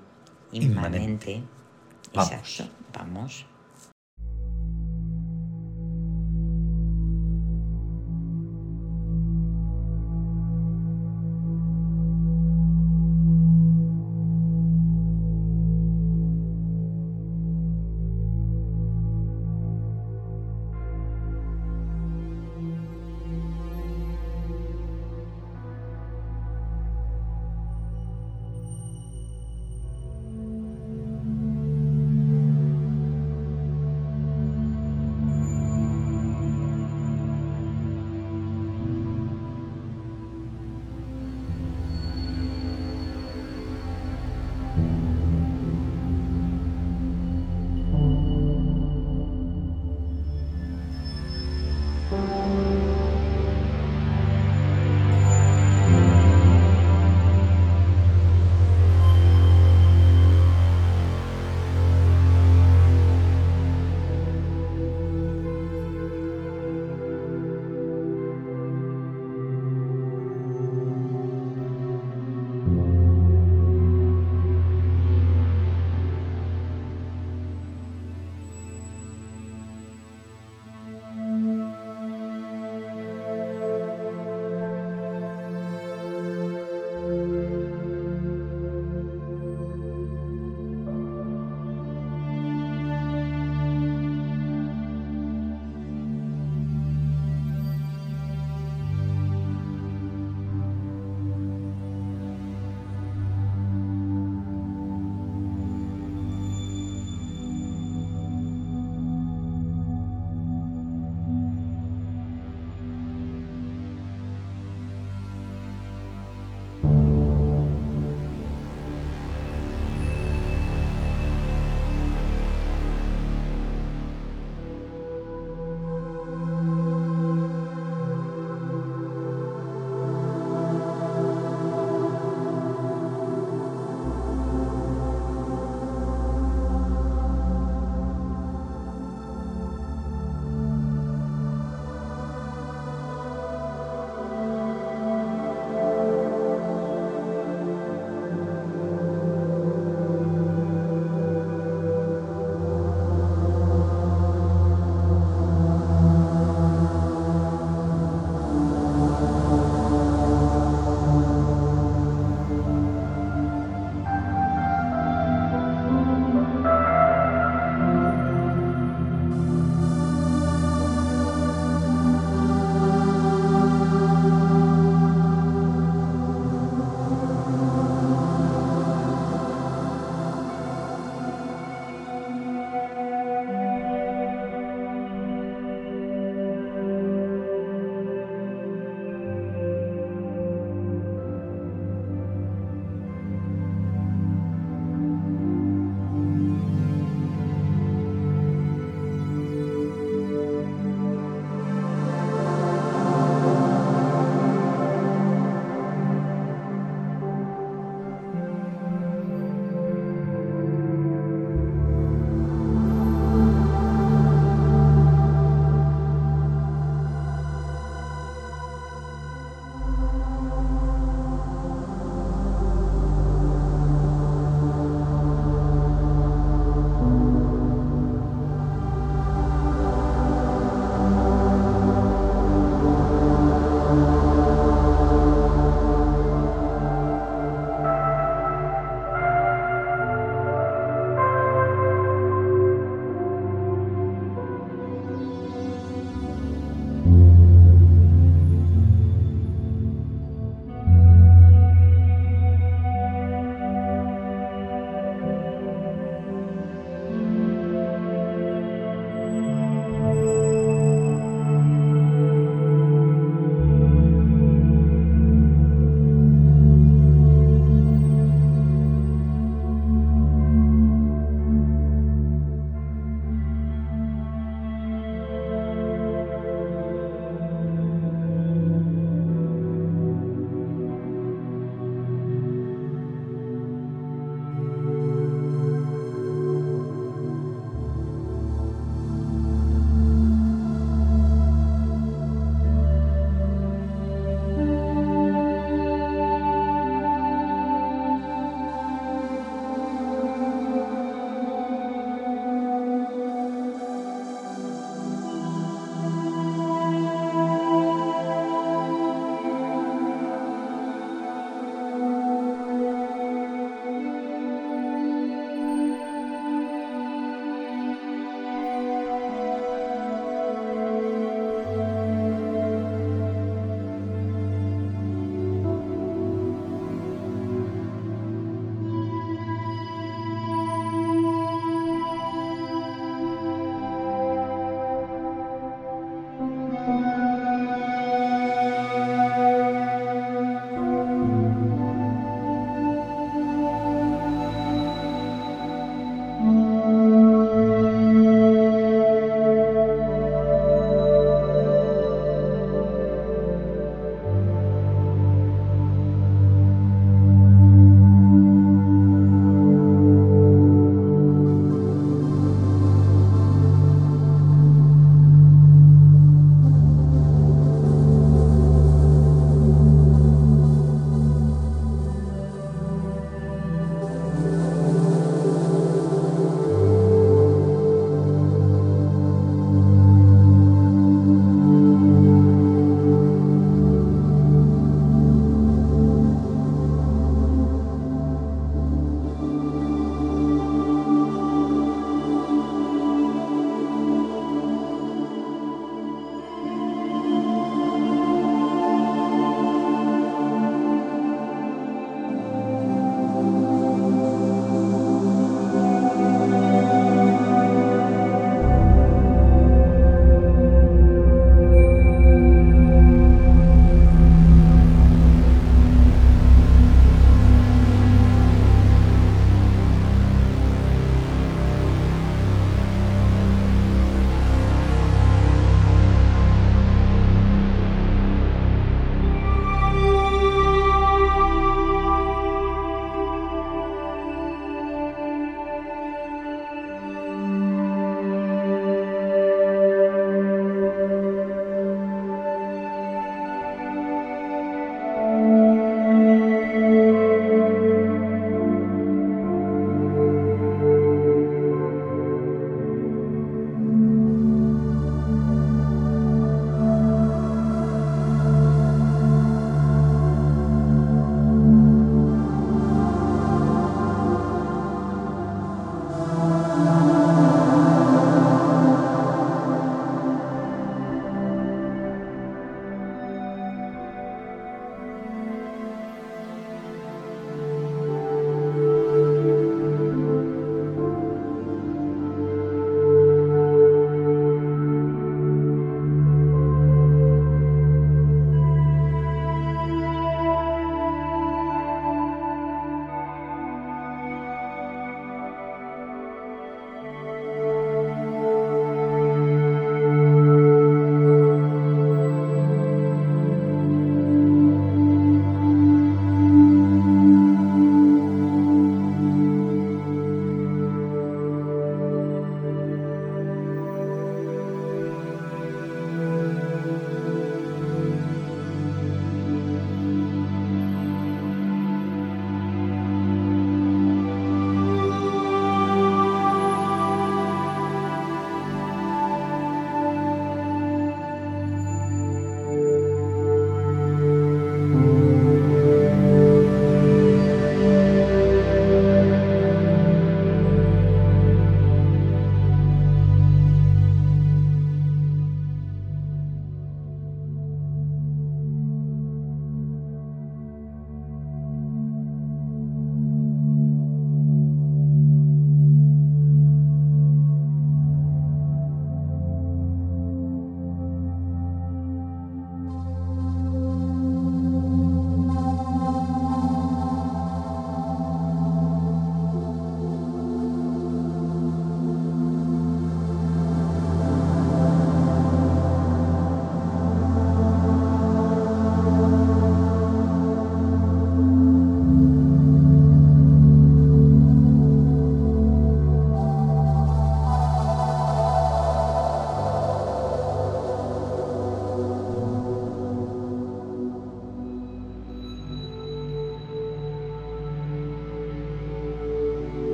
S1: Inmanente.
S2: Inmanente.
S1: Vamos.
S2: Exacto. Vamos.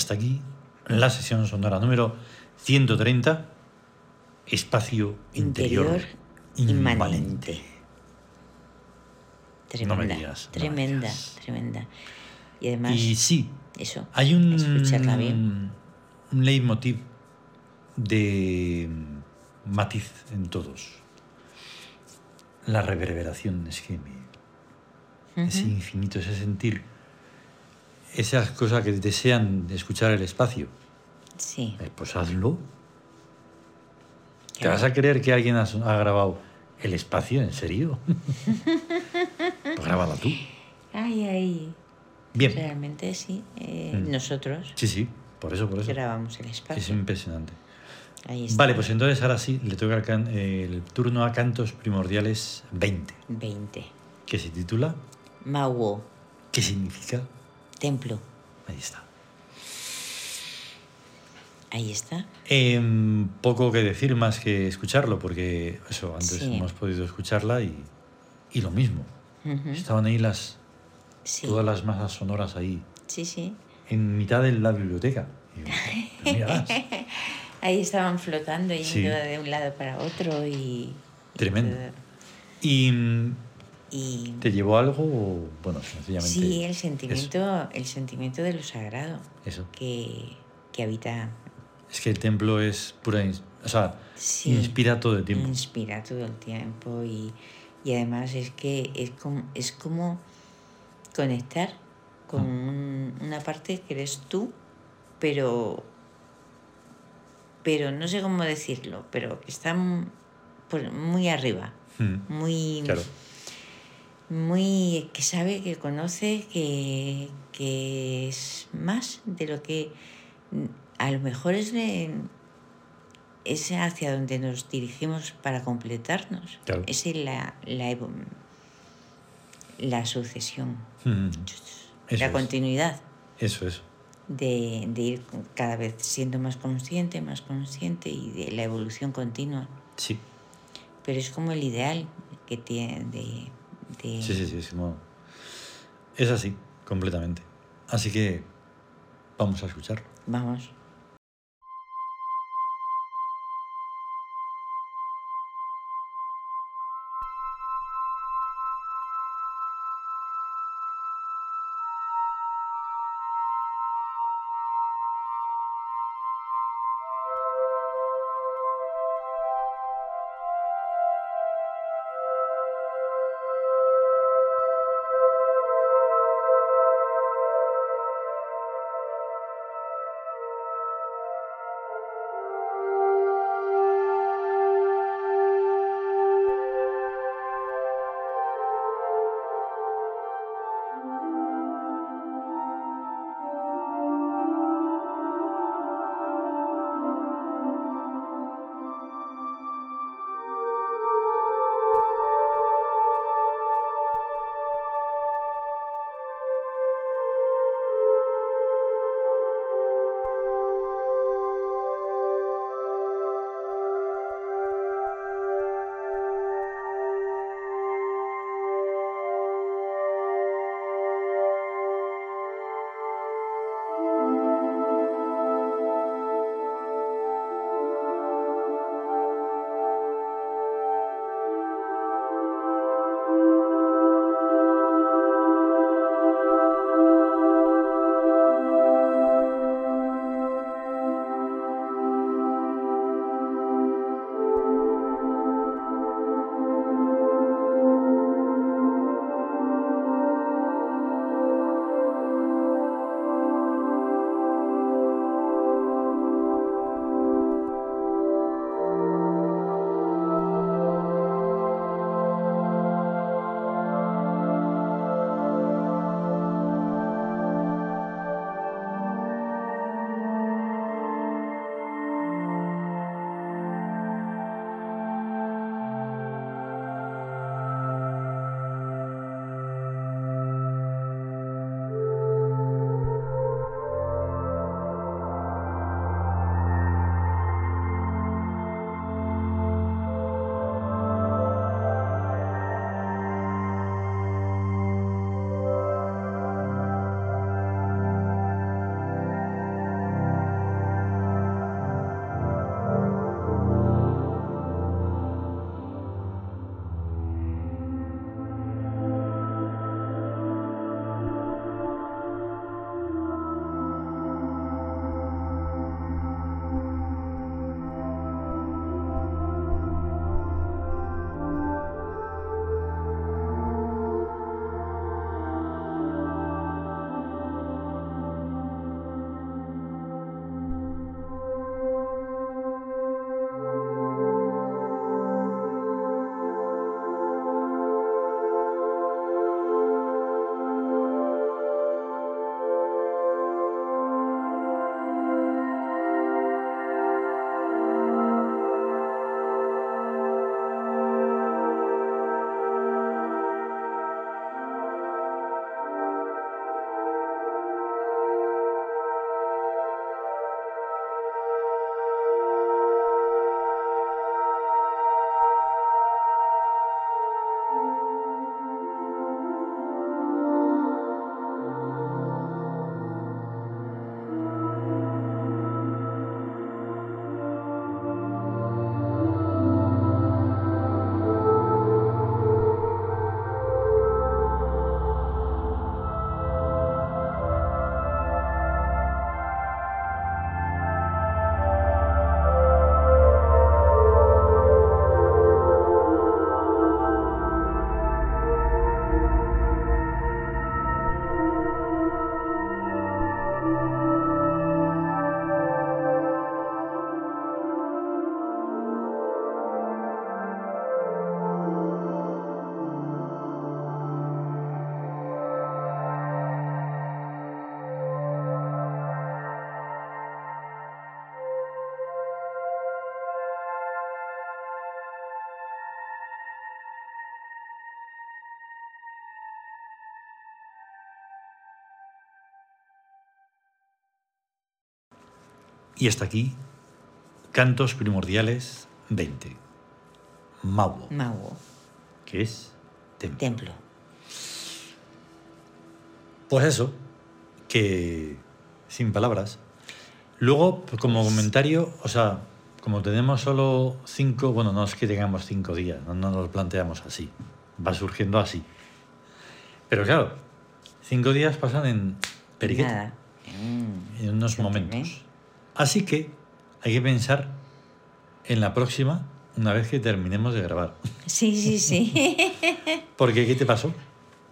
S1: Hasta aquí la sesión sonora número 130, espacio interior,
S2: interior
S1: inmanente.
S2: inmanente.
S1: No
S2: Tremenda,
S1: me digas, no me
S2: tremenda,
S1: digas.
S2: tremenda. Y además,
S1: Y sí,
S2: eso,
S1: hay un,
S2: escucharla bien.
S1: un leitmotiv de matiz en todos. La reverberación es que me,
S2: Ujú.
S1: infinito, ese sentir, esas cosas que desean de escuchar el espacio.
S2: Sí,
S1: Eh, Pues hazlo. ¿Te vas a creer que alguien ha, ha grabado el espacio? ¿En serio? [laughs] pues grábala tú.
S2: ay, ay.
S1: Bien.
S2: Realmente sí, eh,
S1: Mm.
S2: nosotros
S1: Sí, sí, por eso, por eso.
S2: grabamos el espacio.
S1: Es impresionante.
S2: Ahí está.
S1: Vale, pues entonces ahora sí le toca el, can- el turno a Cantos Primordiales 20,
S2: 20.
S1: que se titula
S2: Mauo,
S1: ¿Qué significa?
S2: Templo.
S1: Ahí está.
S2: Ahí está.
S1: Em, poco que decir más que escucharlo, porque eso, antes
S2: Sí.
S1: hemos podido escucharla y, y lo mismo. Estaban ahí las,
S2: Sí,
S1: todas las masas sonoras ahí,
S2: sí, sí.
S1: en mitad de la biblioteca. Y. [laughs]
S2: Ahí estaban flotando, yendo
S1: Sí.
S2: de un lado para otro y...
S1: Tremendo. ¿Y mm,
S2: Y
S1: te llevó algo o, bueno, sencillamente
S2: sí, el sentimiento, el sentimiento de lo sagrado
S1: eso?
S2: que, que habita,
S1: Es que el templo es pura... O sea,
S2: Sí.
S1: inspira todo el tiempo.
S2: inspira todo el tiempo y, y además es que es como, es como conectar con
S1: Mm.
S2: un- una parte que eres tú, pero pero no sé cómo decirlo, pero que está muy arriba,
S1: Mm,
S2: muy
S1: Claro.
S2: Muy que sabe, que conoce, que, que es más de lo que a lo mejor es, de- es hacia donde nos dirigimos para completarnos.
S1: Claro.
S2: Es la, la, la sucesión,
S1: Mm, Eso
S2: la
S1: es.
S2: continuidad
S1: Eso es.
S2: de, de ir cada vez siendo más consciente, más consciente y de la evolución continua.
S1: Sí.
S2: Pero es como el ideal que tiene de... de-
S1: Sí, sí, sí. Es, así, completamente. Así que vamos a escuchar.
S2: Vamos.
S1: Y hasta aquí, cantos primordiales 20. Mawo,
S2: Mago,
S1: que es templo.
S2: templo.
S1: Pues eso, que sin palabras. Luego, pues, como comentario, o sea, como tenemos solo cinco, bueno, no es que tengamos cinco días, no, no nos lo planteamos así, va surgiendo así. Pero claro, cinco días pasan en periquete,
S2: Nada. Mm,
S1: en unos momentos. Así que hay que pensar en la próxima, una vez que terminemos de grabar.
S2: Sí, sí, sí. [laughs]
S1: Porque, ¿qué te pasó?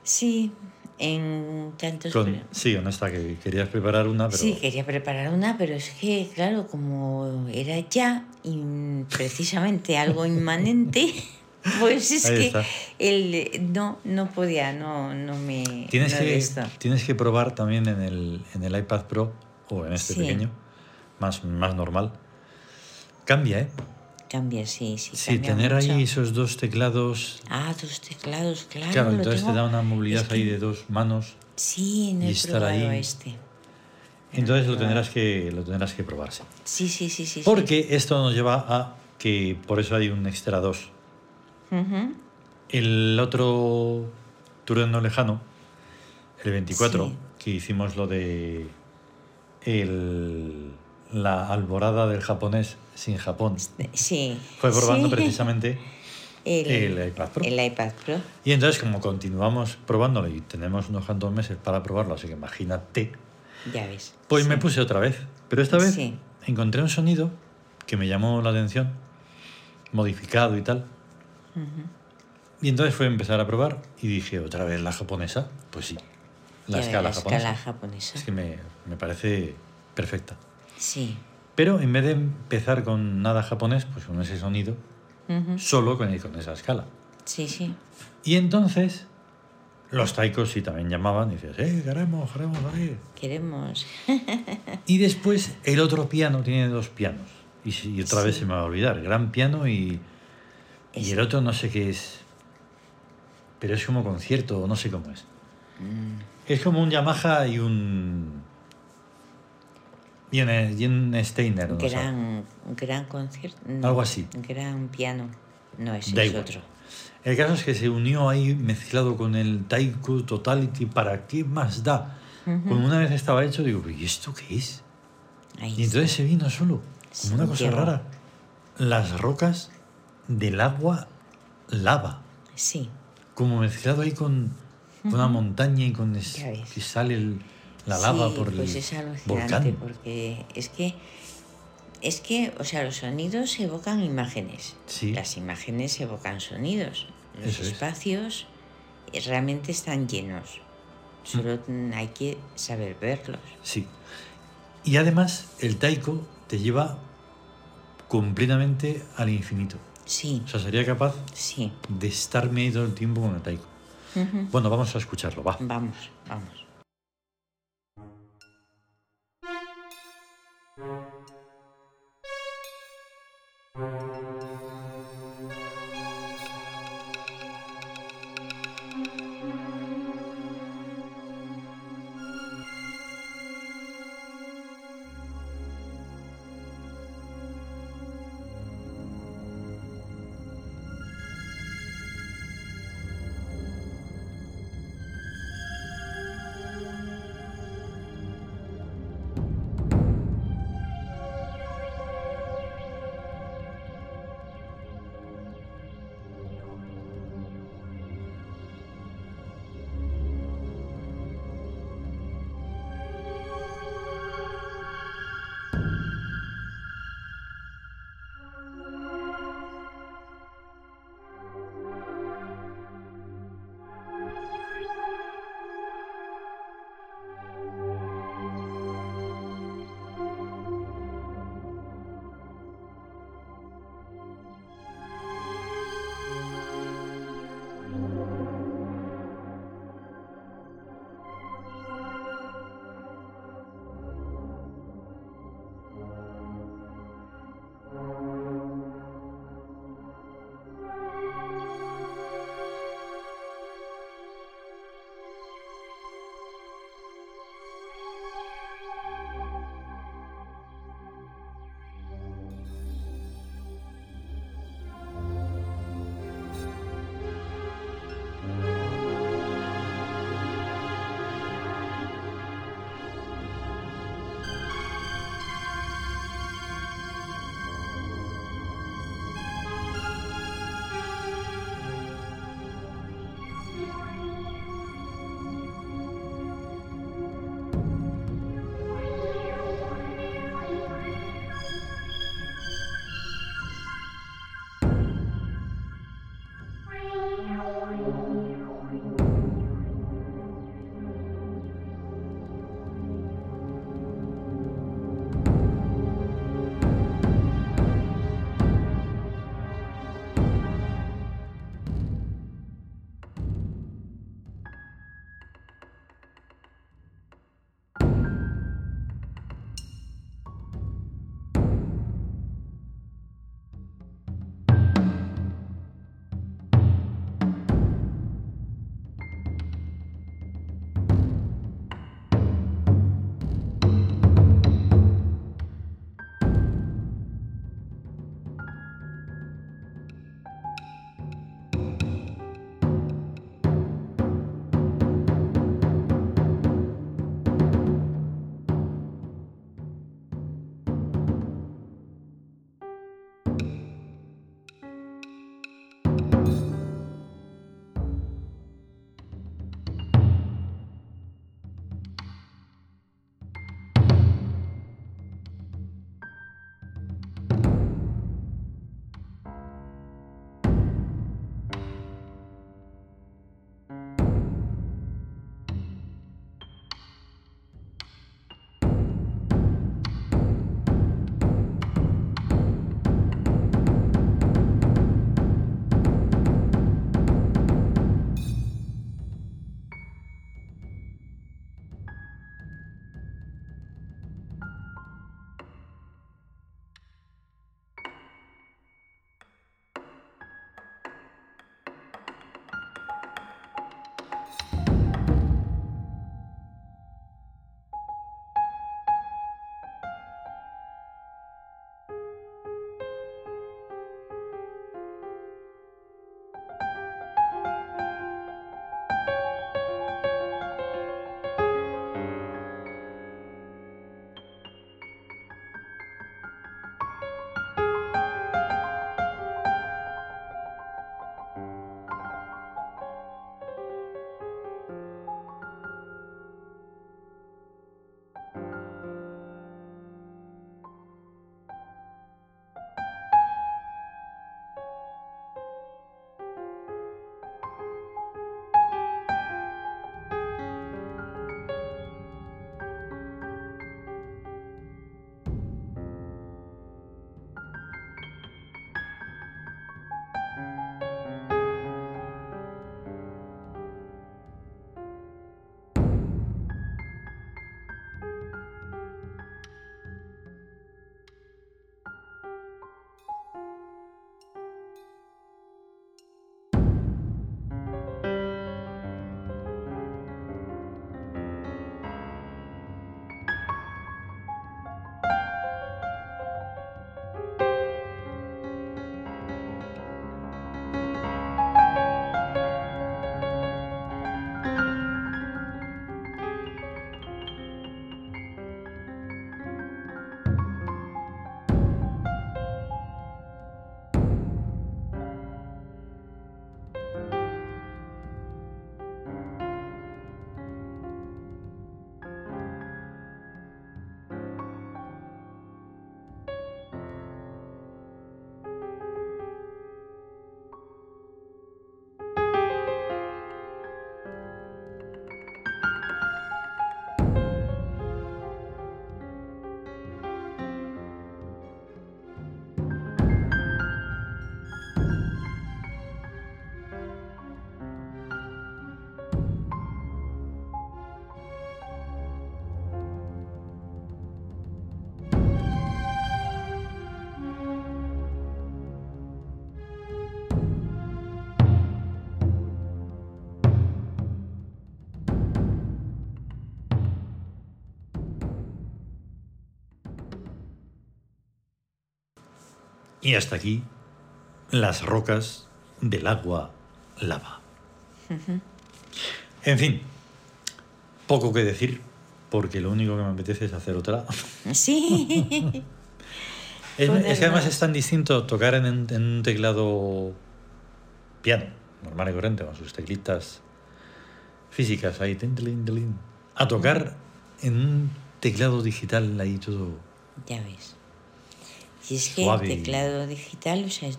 S2: sí, en tantos...
S1: Con, sí, honesta, que querías preparar una, pero...
S2: Sí, quería preparar una, pero es que, claro, como era ya in- precisamente algo inmanente, [laughs] pues es
S1: Ahí
S2: que el, no, no podía, no, no me...
S1: Tienes,
S2: no
S1: que, tienes que probar también en el, en el iPad Pro o en este
S2: Sí.
S1: pequeño, más, más normal. Cambia, ¿eh?
S2: Cambia, sí, sí.
S1: Sí,
S2: cambia
S1: tener
S2: mucho.
S1: ahí esos dos teclados.
S2: Ah, dos teclados, claro.
S1: Claro, entonces te da una movilidad
S2: es que-
S1: ahí de dos manos.
S2: Sí, no
S1: y
S2: he
S1: estar
S2: probado
S1: ahí.
S2: este.
S1: Entonces lo tendrás que, lo tendrás que probarse.
S2: Sí, sí, sí, sí. sí.
S1: Porque esto nos lleva a que por eso hay un extra 2.
S2: Ujú.
S1: El otro turno no lejano, el 24,
S2: Sí.
S1: que hicimos lo de el, la alborada del japonés sin Japón.
S2: Sí.
S1: Fue probando
S2: sí.
S1: precisamente [laughs]
S2: el,
S1: el iPad Pro.
S2: el iPad Pro.
S1: Y entonces como continuamos probándolo y tenemos unos cuantos meses para probarlo, así que imagínate,
S2: Ya ves.
S1: pues
S2: Sí.
S1: me puse otra vez. Pero esta vez
S2: Sí.
S1: encontré un sonido que me llamó la atención, modificado y tal. Y entonces fue a empezar a probar y dije, ¿otra vez la japonesa? Pues sí, la escala
S2: la
S1: japonesa.
S2: escala japonesa.
S1: Es que me, me parece perfecta.
S2: Sí.
S1: Pero en vez de empezar con nada japonés, pues con ese sonido, solo con, con esa escala.
S2: Sí, sí.
S1: Y entonces los taikos sí también llamaban y decías, ¡eh, queremos, queremos oír!
S2: Queremos. [laughs]
S1: Y después el otro piano tiene dos pianos. Y, otra vez se me va a olvidar, gran piano y, y el otro no sé qué es. Pero es como concierto, no sé cómo es.
S2: Mm,
S1: Es como un Yamaha y un. Y un, y un Steiner. no
S2: gran, gran concierto. no,
S1: Algo así.
S2: Gran piano. No, ese
S1: Da
S2: es
S1: igual.
S2: otro.
S1: El caso es que se unió ahí mezclado con el Taiko Totality. ¿Para qué más da?
S2: Ujú.
S1: Cuando una vez estaba hecho, digo, ¿y esto qué es?
S2: Ahí
S1: Y entonces se vino solo, como una
S2: Sí,
S1: cosa rara. Las rocas del agua lava.
S2: Sí.
S1: como mezclado ahí con, con una montaña y con es- que sale el- la lava
S2: Sí,
S1: por
S2: pues
S1: el
S2: es alucinante
S1: volcán.
S2: porque es que es que o sea los sonidos evocan imágenes
S1: Sí.
S2: las imágenes evocan sonidos los
S1: Eso
S2: espacios eh, realmente están llenos solo mm, hay que saber verlos
S1: Sí. Y además el taiko te lleva completamente al infinito.
S2: sí
S1: O sea, sería capaz
S2: sí
S1: de estarme todo el tiempo con el taiko. Bueno, vamos a escucharlo, va.
S2: vamos vamos
S1: Y hasta aquí las rocas del agua lava. En fin, poco que decir, porque lo único que me apetece es hacer otra.
S2: Sí.
S1: Es, que además
S2: más.
S1: es tan distinto tocar en, un- en un teclado piano, normal y corriente, con sus teclitas físicas ahí, tin, tilín, a tocar en un teclado digital ahí todo
S2: ya ves. Y es que
S1: Suave
S2: el teclado digital, o sea,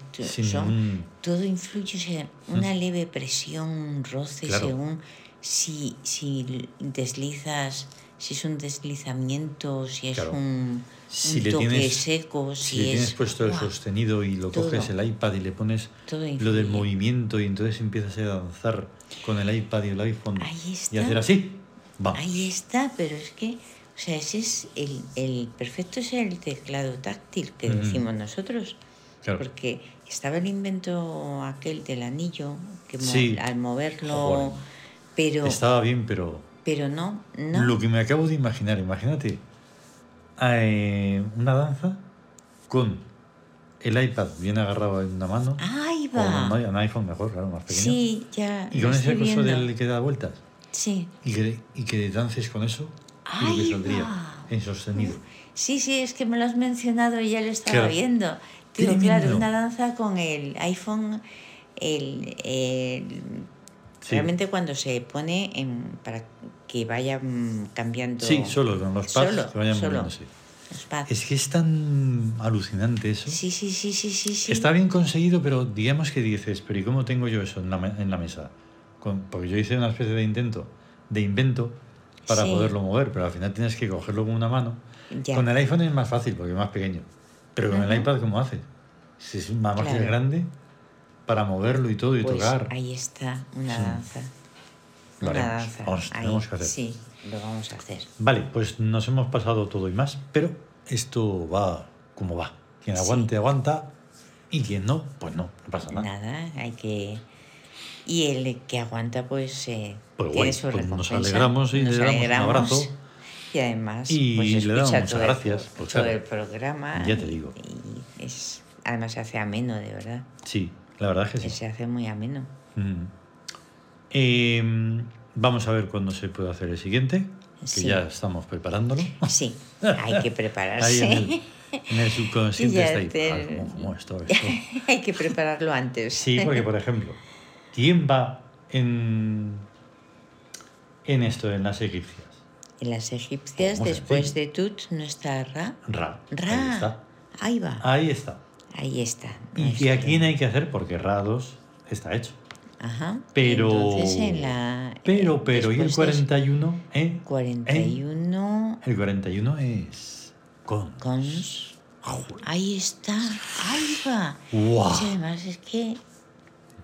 S2: son, todo influye, o sea, una leve presión, un roce,
S1: Claro.
S2: según si, si deslizas, si es un deslizamiento, si es
S1: Claro.
S2: un,
S1: Si
S2: un
S1: le
S2: toque
S1: tienes-
S2: seco, si,
S1: Si le tienes
S2: es...
S1: puesto el sostenido y lo
S2: Todo.
S1: coges el iPad y le pones lo del movimiento y entonces empiezas a danzar con el iPad y el iPhone y hacer así, vamos.
S2: Ahí está, pero es que, o sea, ese es el, el perfecto es el teclado táctil que
S1: Ujú.
S2: decimos nosotros.
S1: Claro.
S2: Porque estaba el invento aquel del anillo, que mo-
S1: Sí.
S2: al moverlo,
S1: Joder.
S2: pero,
S1: Estaba bien, pero
S2: pero no, no.
S1: Lo que me acabo de imaginar, imagínate eh, una danza con el iPad bien agarrado en una mano,
S2: Ahí
S1: o un,
S2: va.
S1: un iPhone mejor, claro, más pequeño,
S2: Sí, ya.
S1: y con ese coso del que da vueltas,
S2: Sí.
S1: y que, y que dances con eso, lo que saldría
S2: va.
S1: en sostenido.
S2: Sí, sí, es que me lo has mencionado y ya lo estaba
S1: Claro.
S2: viendo. Digo, claro, una danza con el iPhone, el, el-
S1: Sí.
S2: realmente cuando se pone en, para que vaya mm, cambiando.
S1: Sí, solo con los pads
S2: Solo,
S1: que vayan
S2: solo.
S1: Es que es tan alucinante eso.
S2: Sí, sí, sí, sí, sí, sí.
S1: Está bien conseguido, pero digamos que dices, pero ¿y cómo tengo yo eso en la, en la mesa? Con- porque yo hice una especie de intento, de invento, para
S2: Sí.
S1: poderlo mover, pero al final tienes que cogerlo con una mano.
S2: Ya.
S1: Con el iPhone es más fácil porque es más pequeño, pero con el iPad, ¿cómo haces? Si es más
S2: Claro.
S1: grande, para moverlo y todo y
S2: Pues
S1: tocar.
S2: ahí está, una
S1: Sí.
S2: danza.
S1: Lo
S2: una danza.
S1: Vamos,
S2: ahí,
S1: tenemos que hacer.
S2: Sí, lo vamos a hacer.
S1: Vale, pues nos hemos pasado todo y más, pero esto va como va. Quien
S2: Sí.
S1: aguante, aguanta, y quien no, pues no, no pasa nada.
S2: Nada, hay que... Y el que aguanta, pues, eh,
S1: Pues
S2: tiene su
S1: pues nos alegramos y le
S2: Nos
S1: damos un
S2: alegramos.
S1: abrazo.
S2: Y además,
S1: Y
S2: pues,
S1: le damos muchas
S2: todo el-
S1: gracias, pues,
S2: todo el programa.
S1: Ya te digo.
S2: Y es, además se hace ameno, de verdad.
S1: Sí, la verdad es que sí.
S2: Se hace muy ameno.
S1: Mm. Eh, vamos a ver cuándo se puede hacer el siguiente, que
S2: Sí.
S1: ya estamos preparándolo.
S2: Sí, hay que [laughs] prepararse.
S1: Ahí en el, en el [laughs] subconsciente está ahí.
S2: te-
S1: "Ah, ¿cómo- cómo esto, esto?". [laughs]
S2: hay que prepararlo antes.
S1: Sí, porque por ejemplo, ¿quién va en, en esto, en las egipcias?
S2: En las egipcias, después de Tut, no está Ra.
S1: Ra. Ahí
S2: Ra.
S1: está.
S2: Ahí va.
S1: Ahí está.
S2: Ahí está.
S1: ¿Y
S2: nuestro-
S1: que a quién hay que hacer? Porque Ra 2 está hecho.
S2: Ajá.
S1: Pero.
S2: Entonces en la.
S1: Pero,
S2: eh,
S1: pero, ¿y el
S2: después de
S1: 41? ¿Eh?
S2: 41
S1: El 41 es. Con.
S2: cons. Ahí está. Ahí va.
S1: ¡Guau!
S2: Y además es que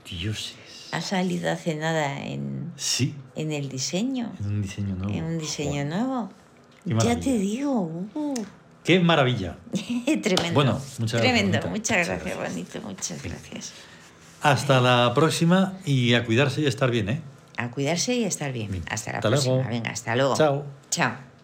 S1: Dioses.
S2: Ha salido hace nada en,
S1: Sí,
S2: en el diseño.
S1: en un diseño nuevo.
S2: En un diseño nuevo. Ya te digo. uh,
S1: ¡Qué maravilla! [laughs]
S2: tremendo.
S1: Bueno, muchas gracias,
S2: Tremendo. Muchas
S1: gracias,
S2: bonito. Muchas gracias.
S1: Hasta la próxima y a cuidarse y a estar bien, ¿eh?
S2: A cuidarse y a estar bien.
S1: Bien.
S2: Hasta la
S1: Hasta
S2: próxima.
S1: luego.
S2: Venga, hasta luego.
S1: Chao.
S2: Chao.